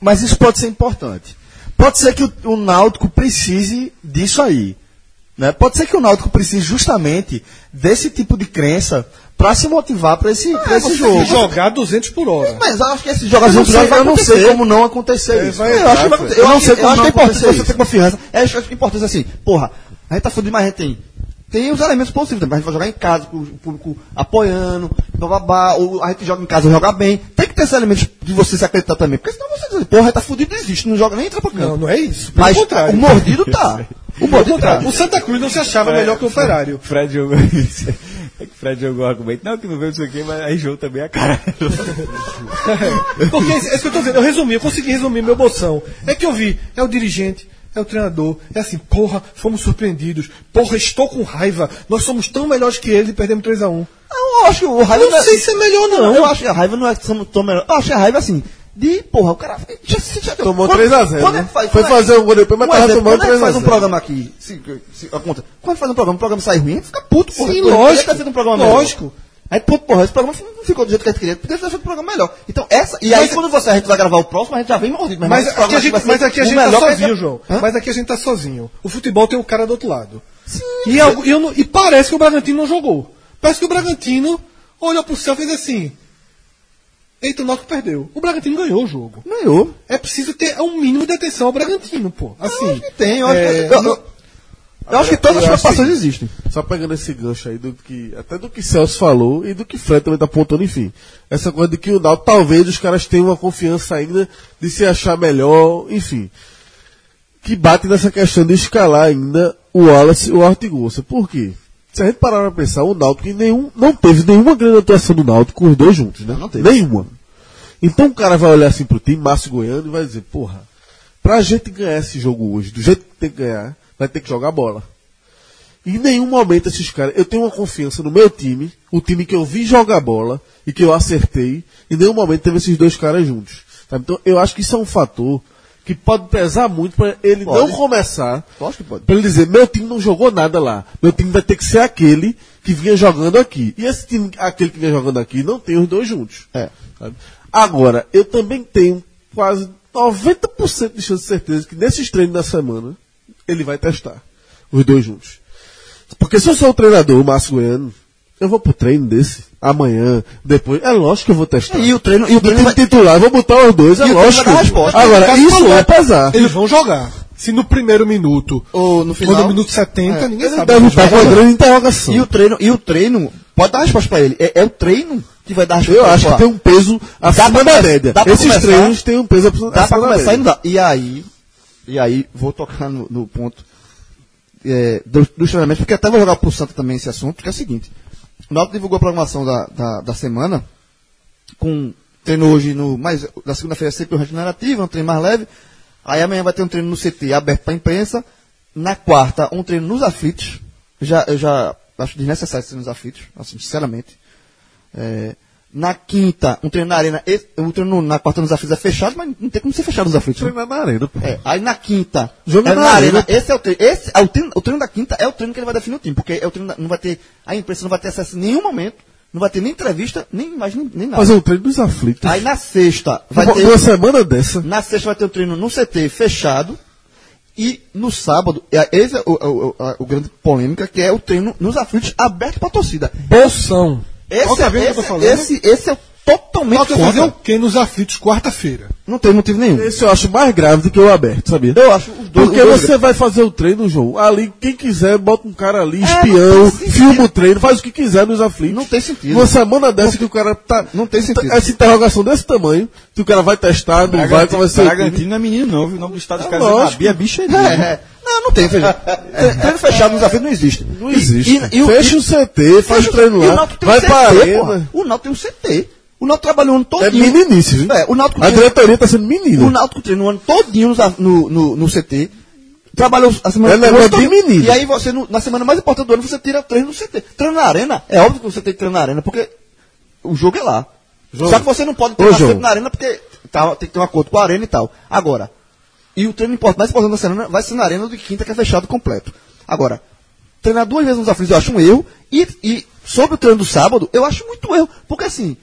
mas isso pode ser importante. Pode ser que o, o Náutico precise disso aí. Né? Pode ser que o Náutico precise justamente desse tipo de crença para se motivar para esse, pra esse jogo. jogar 200 por hora. Mas eu acho que esses Eu jogadores não sei, vai eu não sei como não acontecer isso. vai Eu acho. Eu Eu não sei como eu acho não que é importante você ter confiança. Eu acho que é importante assim, porra, a gente tá fudido, mas a gente tem. Tem os elementos positivos também. A gente vai jogar em casa, com o público apoiando, bababá, ou a gente joga em casa, joga bem. Tem que ter esses elementos de você se acreditar também. Porque senão você diz, porra, tá fudido, não existe, não joga nem entra pra campo. Não, não é isso. Pelo mas contrário. o mordido tá. O Pelo mordido tá. contrário. O Santa Cruz não se achava melhor que o Operário. Fred jogou isso. É que Fred jogou o argumento. Não, que não veio isso aqui, mas aí jogou também a cara. Porque é isso que eu tô dizendo. Eu resumi, eu consegui resumir meu bolsão. É que eu vi, é o dirigente, é o treinador. É assim, porra, fomos surpreendidos. Porra, estou com raiva. Nós somos tão melhores que eles e perdemos 3x1. Eu acho que o raiva Eu não é- sei se é melhor, não. Eu acho que a raiva não é que somos tão melhor. Eu acho que a raiva assim. De, porra, o cara já, já, Tomou quando- 3 a 0, quando né? faz- Foi quando fazer um gol depois, mas um tava tomando Quando ele 3 a faz um 0. programa aqui, se, se, a conta, quando faz um programa, o programa sai ruim, fica puto, porra. Sim, lógico. um programa. Lógico. Aí, pô, porra, esse programa não ficou do jeito que a gente queria, podia ter feito um programa melhor. Então, essa, e aí Mas- quando você, a gente vai gravar o próximo, a gente já vem mordido. Mas esse aqui a gente, mas aqui a gente tá sozinho, João. Hã? Mas aqui a gente tá sozinho. O futebol tem o cara do outro lado. E, algo- e eu não- e parece que o Bragantino não jogou. Parece que o Bragantino olhou pro céu e fez assim. Eita, o Náutico perdeu. O Bragantino ganhou o jogo. Ganhou. É preciso ter um mínimo de atenção ao Bragantino, pô. Assim. Tem, eu acho é, que, eu, eu- eu acho que todas as preocupações existem. Só pegando esse gancho aí do que. Até do que Celso falou e do que Fred também tá apontando, enfim. Essa coisa de que o Náutico, talvez os caras tenham uma confiança ainda de se achar melhor, enfim. Que bate nessa questão de escalar ainda o Wallace e o Ortigosa. Por quê? Se a gente parar pra pensar, o Náutico nenhum, não teve nenhuma grande atuação do Náutico com os dois juntos, né? Não teve. Nenhuma. Então o cara vai olhar assim pro time, Márcio Goiano, e vai dizer, porra, pra gente ganhar esse jogo hoje, do jeito que tem que ganhar, vai ter que jogar bola. Em nenhum momento esses caras. Eu tenho uma confiança no meu time, o time que eu vi jogar bola e que eu acertei. Em nenhum momento teve esses dois caras juntos. sabe? Então eu acho que isso é um fator que pode pesar muito para ele Pode. não começar. Lógico que pode. Para ele dizer, meu time não jogou nada lá. Meu time vai ter que ser aquele que vinha jogando aqui. E esse time, aquele que vinha jogando aqui, não tem os dois juntos. É. sabe? Agora, eu também tenho quase 90% de chance de certeza que nesses treinos da semana ele vai testar os dois juntos. Porque se eu sou o treinador, o Márcio Goiano, eu vou pro treino desse, amanhã, depois. É lógico que eu vou testar. E o treino, e o No treino vai, titular, eu vou botar os dois, é E lógico. resposta. Agora, isso vai pesar. Eles vão jogar. Se no primeiro minuto ou no final. ou no minuto 70, É. ninguém sabe. deve estar vai com uma grande interrogação. E o treino, e o treino pode dar resposta pra ele. É, é o treino que vai dar resposta. Eu acho que tem um peso acima da média. dá pra Esses começar- treinos têm um peso acima Dá pra da começar e não dá. E aí, e aí, vou tocar no, no ponto é, dos, treinamentos, porque até vou jogar pro Santa também esse assunto, que é o seguinte. O Náutico divulgou a programação da, da, da semana, com treino hoje no. Mais, da segunda-feira é sempre o regenerativo, é um treino mais leve. Aí amanhã vai ter um treino no CT aberto para imprensa. Na quarta, um treino nos aflitos. Já, eu já acho desnecessário esse treino nos aflitos, assim, sinceramente. É, na quinta, um treino na arena. O treino no- na quarta nos aflitos é fechado, mas não tem como ser fechado nos aflitos. né? Treinar na arena, pô. É, aí na quinta, Jogo é na na arena. arena. Esse é o treino. Esse é o treino, o treino da quinta é o treino que ele vai definir o time, porque é o treino da- não vai ter a imprensa não vai ter acesso em nenhum momento, não vai ter nem entrevista, nem imagem, nem, nem nada. Fazer um treino dos aflitos. Aí na sexta vai Uma- ter Uma semana dessa. na sexta vai ter o treino no CT fechado e no sábado, é- esse é o, o, o- a- o grande polêmica, que é o treino nos aflitos aberto para torcida. Bolsão. Esse, Outra é, vez que eu tô esse, falando. esse, esse é totalmente Falta fazer o contra. que nos aflitos quarta-feira? Não tem motivo nenhum. Esse eu acho mais grave do que o aberto, sabia? Eu acho os dois. Porque os dois você vai fazer o treino, João. Ali, quem quiser, bota um cara ali, É, espião, não filma o treino, faz o que quiser nos aflitos. Não tem sentido. Uma semana dessa que o cara tá. Não tem sentido. Essa interrogação desse tamanho, que o cara vai testar, não vai, qual vai ser. Bragantino não é menino, não, viu? O nome do estado dos É caras é lógico. Nabi, é é É, é. Não, não tem, veja. Tre- Treino fechado nos aflitos não existe. Não existe. e- e Fecha e- o CT, faz o treino e o lá, vai um CT, porra. O Náutico tem um CT. O Náutico trabalhou o ano É todinho. meninice, viu? É, o Náutico A diretoria tá sendo menina. O Náutico treinou o ano todinho no, no, no CT. Trabalhou a semana É toda. de menino. E aí você, no- na semana mais importante do ano, você tira treino no CT. Treino na arena, é óbvio que você tem que treinar na arena, porque o jogo é lá. João. Só que você não pode Ô, treinar sempre na arena, porque tá- tem que ter um acordo com a arena e tal. Agora, e o treino mais importante da semana vai ser na arena do que quinta, que é fechado completo. Agora, treinar duas vezes nos aflitos eu acho um erro. E, e sobre o treino do sábado, eu acho muito erro. Porque assim,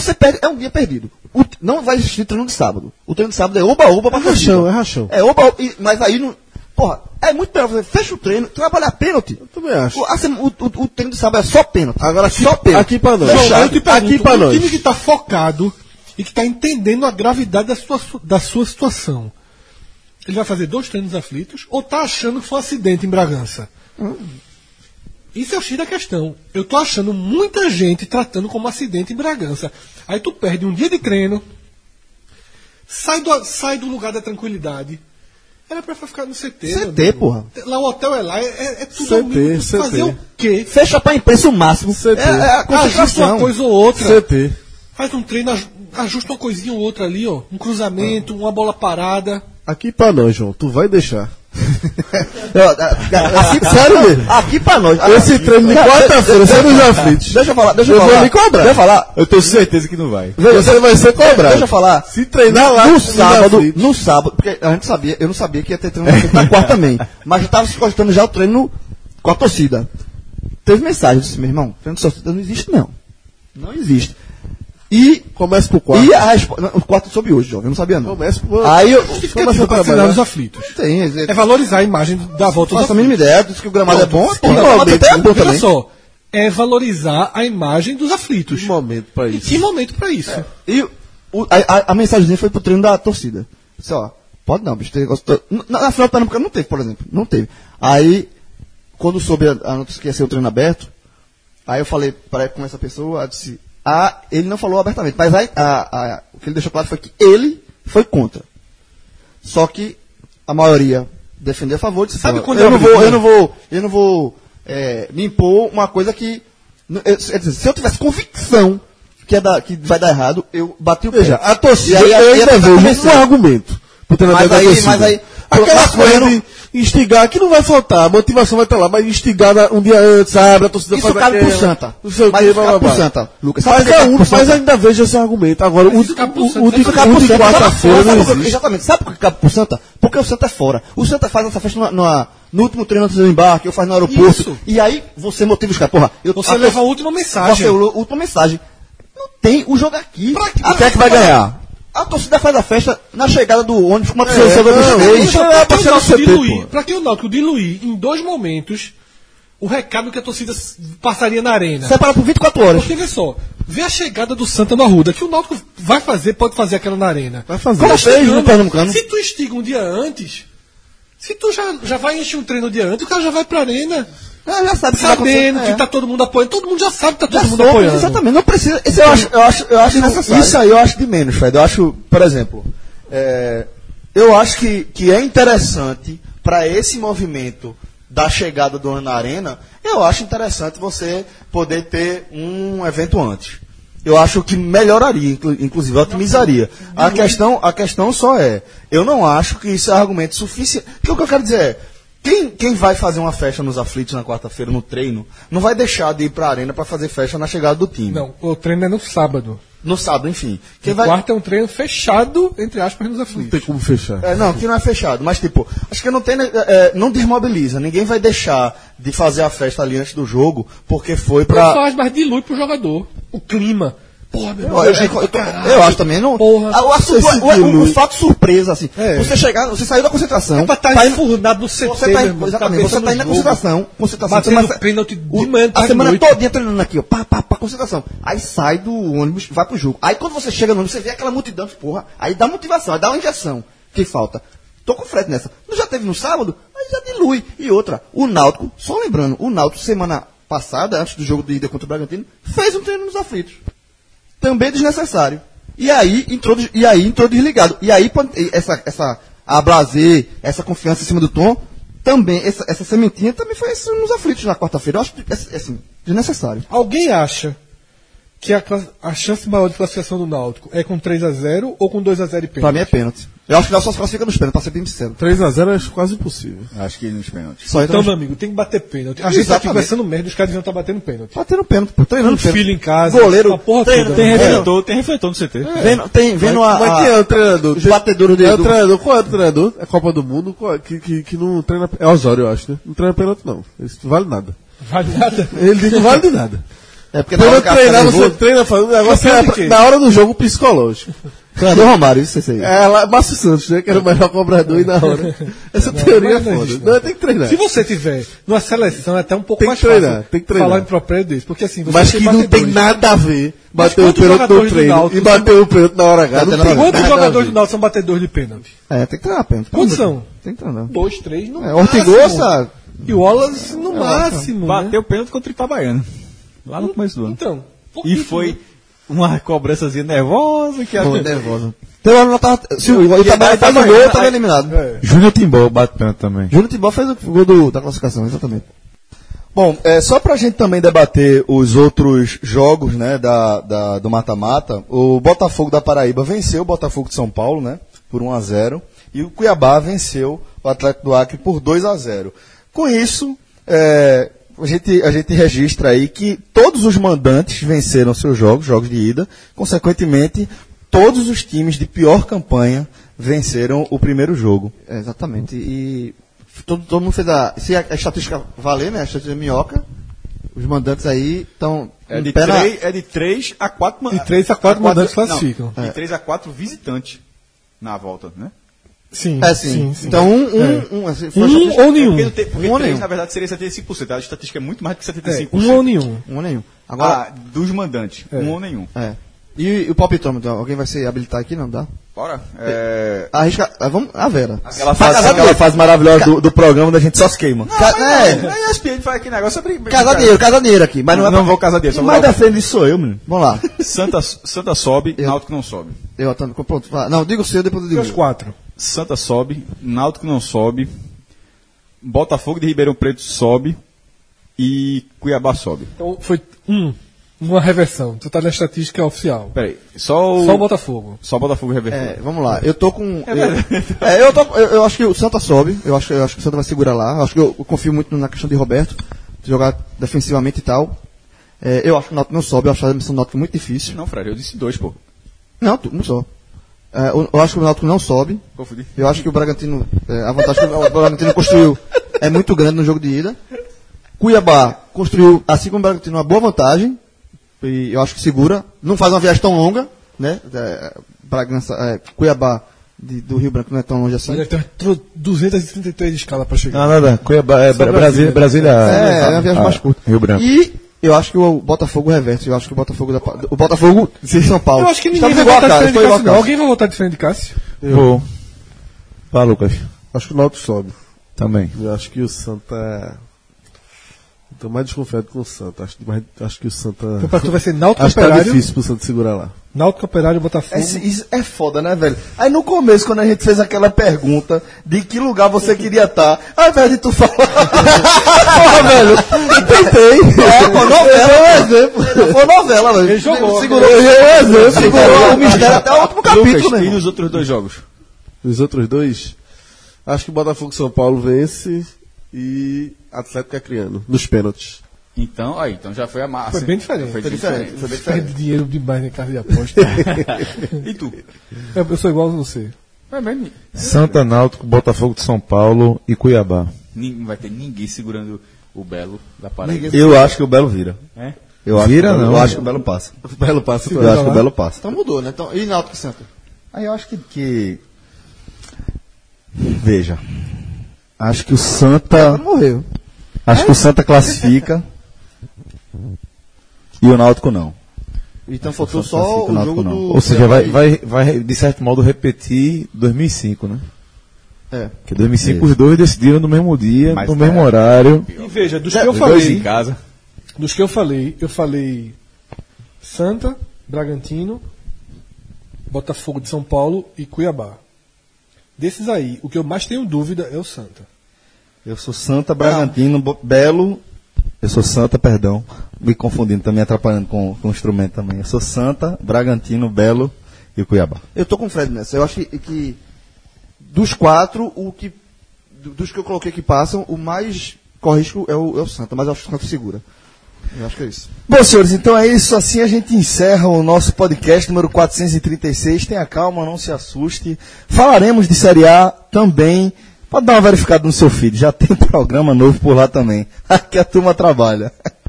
você perde, é um dia perdido. O- não vai existir treino de sábado. O treino de sábado é oba-oba pra É rachão, é rachão. É oba-oba. e- Mas aí não. Porra, é muito melhor você fecha o treino, trabalhar pênalti. Eu também acho. O, a sema- o, o- o treino de sábado é só pênalti. Agora aqui, só pênalti. aqui pra nós. Fechado. eu te pergunto, aqui pra nós. time que está focado e que está entendendo a gravidade da sua, da sua situação. Ele vai fazer dois treinos aflitos ou está achando que foi um acidente em Bragança? Isso é o X da questão. Eu tô achando muita gente tratando como acidente em Bragança. Aí tu perde um dia de treino, sai do, sai do lugar da tranquilidade. Era pra ficar no CT. CT, amigo. porra. Lá o hotel é lá, é, é- é tudo CT, mesmo. CT. Fazer o quê? Fecha pra imprensa o máximo. CT. É, é a Ajusta concentração. uma coisa ou outra. CT. Faz um treino, aj- ajusta uma coisinha ou outra ali, ó. Um cruzamento, uma bola parada. Aqui pra nós, João. Tu vai deixar. Eu, a- a- Aqui, Sério mesmo? Aqui pra nós. Esse treino de quarta-feira, você nos aflitos. Deixa eu falar, deixa eu, Eu vou falar. lhe cobrar. Deixa eu falar. Eu tenho certeza que não vai. Você vai ser cobrado. Deixa eu falar. Se treinar lá, no sábado, no sábado, porque a gente sabia, eu não sabia que ia ter treino na quarta também. Mas já estava se cogitando já o treino com a torcida. Teve mensagem, eu disse, meu irmão, treino de torcida não existe não. Não existe. E, Começa pro quarto. e a resposta. O quarto soube hoje, jovem, eu não sabia não. Começa pro Aí eu. Começa para treinar trabalhar. nos aflitos. Tem, é, É valorizar a imagem da volta dos faço a mínima aflitos. ideia, disse que o gramado é bom, pô, Não, até é bom também. só. É valorizar a imagem dos aflitos. Que momento pra E isso. que momento pra isso? E o, a, a, a mensagenzinha foi pro treino da torcida. Disse, ó, pode não, bicho, tem negócio. Na, na final do Pernambuco não teve, por exemplo. Não teve. Aí, quando soube a, a notícia que ia ser o treino aberto, aí eu falei para com essa pessoa, disse, ah, ele não falou abertamente, mas aí, a, a- o que ele deixou claro foi que ele foi contra. Só que a maioria defendeu a favor, disse, Sabe "Não, quando eu eu não abri vou, eu não vou, eu não vou é, me impor uma coisa que. eu- se eu tivesse convicção que, é da- que vai dar errado, eu bati o pé. Veja, a torcida E aí, eu ainda vejo começou. um argumento pro treinador Mas da aí- torcida. mas aí- Aquela coisa de instigar, que não vai faltar, a motivação vai estar lá, mas instigar um dia antes, abre, a torcida Isso cabe pro Santa. Não sei o Mas que, isso cabe pro. Santa, Lucas. Mas, é um, mas ainda vejo esse argumento. Agora, o, o, de, o quarta-feira não existe. Exatamente. Sabe por que cabe pro Santa? Porque o Santa é fora. O Santa faz essa festa numa- no último treino antes do embarque, eu faço no aeroporto. Isso. E aí você motiva os caras. Porra, eu, Você a- leva a última mensagem. Você, a última mensagem. Não tem o jogo aqui. Pra que- Até que vai ganhar. A torcida faz a festa na chegada do ônibus, como a torcida É, não, fez. isso é Pra que, pra diluir, pô. pra que o Náutico diluir em dois momentos o recado que a torcida passaria na arena? Separa por 24 horas. Porque vê só, vê a chegada do Santa no Arruda, que o Náutico vai fazer, pode fazer aquela na arena. Vai fazer. Como fez no. Pernambucano. Se tu estiga um dia antes, se tu já, já vai encher um treino um dia antes, o cara já vai pra arena. É, já sabe que vai Sabendo que tá todo mundo apoiando. Todo mundo já sabe que tá Já todo mundo soube, apoiando. Exatamente, não precisa. Esse Eu acho, eu acho, eu acho Desnecessário. isso aí eu acho de menos, Fred. Eu acho, por exemplo, é, eu acho que, que é interessante para esse movimento da chegada do ano na arena, eu acho interessante você poder ter um evento antes. Eu acho que melhoraria, inclu- inclusive otimizaria. A questão, a questão só é, eu não acho que isso é argumento suficiente. Porque o que eu quero dizer é, quem, quem vai fazer uma festa nos aflitos na quarta-feira no treino, não vai deixar de ir para a arena para fazer festa na chegada do time. Não, o treino é no sábado. No sábado, enfim. Quem O vai, quarto é um treino fechado, entre aspas, nos Não tem aflitos. como fechar. É, não, que não é fechado, mas tipo, acho que não tem, né, é, não desmobiliza. Ninguém vai deixar de fazer a festa ali antes do jogo, porque foi Não pra. faz, mas dilui pro jogador. O clima. Porra, meu Eu, irmão, eu- eu- caralho. eu acho também, não. Porra. Ah, o, assu- Esse o- o- o fato surpresa, assim. É. Você chegar, você saiu da concentração. É pra estar tá indo- enfurnado no CT, Você tá, irmão, exatamente, cabeça você tá indo na concentração, concentração. Batendo vai- pênalti de manhã, A semana noite. todinha treinando aqui, ó, pá, pá, pá, concentração. Aí sai do ônibus, vai pro jogo. Aí quando você chega no ônibus, você vê aquela multidão, porra, aí dá motivação, aí dá uma injeção. Que falta? Tô com frete nessa. Não já teve no sábado? Aí já dilui. E outra, o Náutico, só lembrando, o Náutico semana passada, antes do jogo de ida contra o Bragantino, fez um treino nos aflitos também desnecessário. E aí entrou, e aí entrou desligado. E aí essa, essa a blazer, essa confiança em cima do tom, também, essa, essa sementinha também foi assim, nos aflitos na quarta-feira. Eu acho assim, desnecessário. Alguém acha que a, a chance maior de classificação do Náutico é com 3x0 ou com 2x0 e pênalti? Pra mim é pênalti. Eu acho que nós só se classifica nos pênaltis, pra ser bem sincero. 3x0 eu acho quase impossível. Acho que nos pênaltis. Só Então, entra meu nos... amigo, tem que bater pênalti. A gente tá aqui Exatamente. conversando merda, os caras deviam estar batendo pênalti. Batendo pênalti, pô. Treinando Um pênalti. filho em casa. Goleiro. porra treino, toda. Tem né? refletor, tem refletor no CT. Vendo, tem, vendo a, Mas a- quem é o treinador? os batedores de É o do- treinador, qual é o treinador? É Copa do Mundo qual- que, que, que não treina. É Osório, eu acho, né? Não treina pênalti, não. Isso não vale nada. Vale nada. Ele diz que não vale de nada. É porque na hora Quando o cara treinar, você nervoso- treina fazendo um negócio é pra- quê? na hora do jogo psicológico. Treinador Romário, isso aí. É lá, Márcio Santos, né? Que era o melhor cobrador e na hora. Essa teoria é mas não foda. existe, Não, tem que treinar. Se você tiver numa seleção, é até um pouco Tem que mais treinar, fácil tem que treinar. falar em propério desse. Porque assim, você Mas tem que não tem nada a ver bater o pênalti no treino Náutico e bater o pênalti na hora H. Não. Quantos jogadores do Náutico são batedores de pênalti? É, tem que treinar pênalti. Quantos são? Tem que treinar. Dois, três, no É, máximo. Ortigosa, E o Wallace no máximo. né? Bateu pênalti contra o Itabaiana. Lá no começo do ano. Então. por E que- foi uma cobrançazinha nervosa que a... pô, nervoso. Então, eu não tava, se o E Itabaiana aí, faz o Itabaiana, gol, aí- tava eliminado. É. Júnior Timbó bate pênalti também. Júnior Tibó fez o gol do- da classificação, exatamente. Bom, é, só pra gente também debater os outros jogos, né, da, da- do mata-mata, o Botafogo da Paraíba venceu o Botafogo de São Paulo, né, por 1 a 0 e o Cuiabá venceu o Atlético do Acre por 2 a 0 Com isso, é, a, gente, a gente registra aí que todos os mandantes venceram seus jogos, jogos de ida, consequentemente, todos os times de pior campanha venceram o primeiro jogo. É, exatamente. E todo, todo mundo fez a. Se a, a estatística valer, né? A estatística minhoca, os mandantes aí estão. É de, pé na- três, é de 3 a 4 De três a quatro mandantes classificam. De 3 a 4 visitantes na volta, né? Sim, É, sim. sim. Então, um, um, É. um, assim, foi a Um estatística- ou nenhum. Porque, não porque Um ou 3, nenhum. na verdade, seria 75%. A estatística é muito mais do que É, 75%. um ou nenhum. Um ou nenhum. Agora. Ah, dos mandantes. É. Um ou nenhum. É. E, e o palpitômetro? Alguém vai se habilitar aqui? Não dá? Bora? É... Arrisca. ah, Vamos. A Vera. Aquela fase, aquela fase maravilhosa do, do programa da gente só se queima. Ca- é. Aí a faz aquele negócio sobre... Casar dinheiro aqui. Mas não, Não, é não pra- vou mais dar- defende isso sou eu, menino. Vamos lá. Santa, Santa sobe, Eu- Náutico não sobe. Eu também. Pronto. Não, digo o seu, depois eu digo. os quatro. Santa sobe, Náutico não sobe, Botafogo de Ribeirão Preto sobe e Cuiabá sobe. Então foi um. Uma reversão. Tu tá na estatística oficial. Peraí, só o... Só o Botafogo. Só o Botafogo reverteu. É, vamos lá. Eu tô com. Eu, é, eu, tô, eu, eu acho que o Santa sobe. Eu acho, eu acho que o Santa vai segurar lá. Eu acho que eu, eu confio muito na questão de Roberto. de Jogar defensivamente e tal. É, eu acho que o Náutico não sobe. Eu acho a missão do Náutico muito difícil. Não, Fred, eu disse dois, pô. Não, um só. É, eu, eu acho que o Náutico não sobe. Confundi. Eu acho que o Bragantino. é, a vantagem que o Bragantino construiu é muito grande no jogo de ida. Cuiabá construiu, assim como o Bragantino, uma boa vantagem. E eu acho que segura. Não faz uma viagem tão longa, né? É, Bragança, é, Cuiabá de- do Rio Branco não é tão longe assim. Mas ele tem 233 escalas pra chegar. Não, nada. Cuiabá, é, Brasília. Brasília. Brasília. É, é uma viagem Ah, mais curta. Rio Branco. E eu acho que o Botafogo reverte. Eu acho que o Botafogo da, o Botafogo de São Paulo. Eu acho que ninguém Estamos vai votar diferente de Cássio. casa. Alguém vai votar diferente de Cássio? Vou. Fala, Lucas. Acho que o Náutico sobe. Também. Eu acho que o Santa. Tô mais desconfiado com o Santa. Acho, mas acho que o Santa. Então pra tu vai ser Náutico Acho que tá Operário, difícil pro Santa segurar lá. Náutico Operário Botafogo. É, isso é foda, né, velho? Aí no começo, quando a gente fez aquela pergunta de que lugar você queria estar, ao invés de tu falar. Porra, velho, tentei. É, pô, novela, é um exemplo. Foi novela, velho. Ele jogou. Segurou, é um exemplo. Segurou o mistério até o último capítulo, Lucas, e mesmo. nos outros dois jogos? Os outros dois, acho que o Botafogo e São Paulo vence e Atlético Acreano, nos pênaltis. Então, aí, então já foi a massa. Foi bem diferente. Foi Foi diferente. Foi bem Perde diferente. dinheiro demais em casa de aposta. E tu? eu, eu sou igual a você. Bem, Santa Náutico, Botafogo de São Paulo e Cuiabá. não vai ter ninguém segurando o Belo da Paraíba. Eu acho que o Belo vira. É? Eu acho Vira que o Belo- não. Eu acho que o Belo passa. O Belo passa Eu acho que o Belo passa. Então mudou, né? Então, e Náutico e Santa? Aí eu acho que, que- Veja. Acho que o Santa. Morreu. Acho que o Santa classifica. E o Náutico não. Então faltou Só o o Náutico, jogo não. do. Ou seja, vai, vai, vai, de certo modo, repetir 2005, né? É. Porque 2005 os dois decidiram no mesmo dia, Mas no tá- mesmo horário. E veja, dos que eu dois em falei, casa. dos que eu falei, eu falei Santa, Bragantino, Botafogo de São Paulo e Cuiabá. Desses aí, o que eu mais tenho dúvida é o Santa. Eu sou Santa, Bragantino, Bo- Belo. Eu sou Santa, perdão. Me confundindo, também atrapalhando com, com o instrumento também. Eu sou Santa, Bragantino, Belo e Cuiabá. Eu tô com o Fred nessa. Eu acho que, que dos quatro, o que. do- Dos que eu coloquei que passam, o mais corre risco é o, é o Santa, mas eu acho que o Santa segura. Eu acho que é isso. Bom, senhores, então é isso. Assim a gente encerra o nosso podcast número 436. Tenha calma, não se assuste. Falaremos de Série A também. Pode dar uma verificada no seu feed. Já tem programa novo por lá também. Aqui a turma trabalha.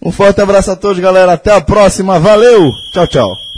Um forte abraço a todos, galera. Até a próxima. Valeu. Tchau, tchau.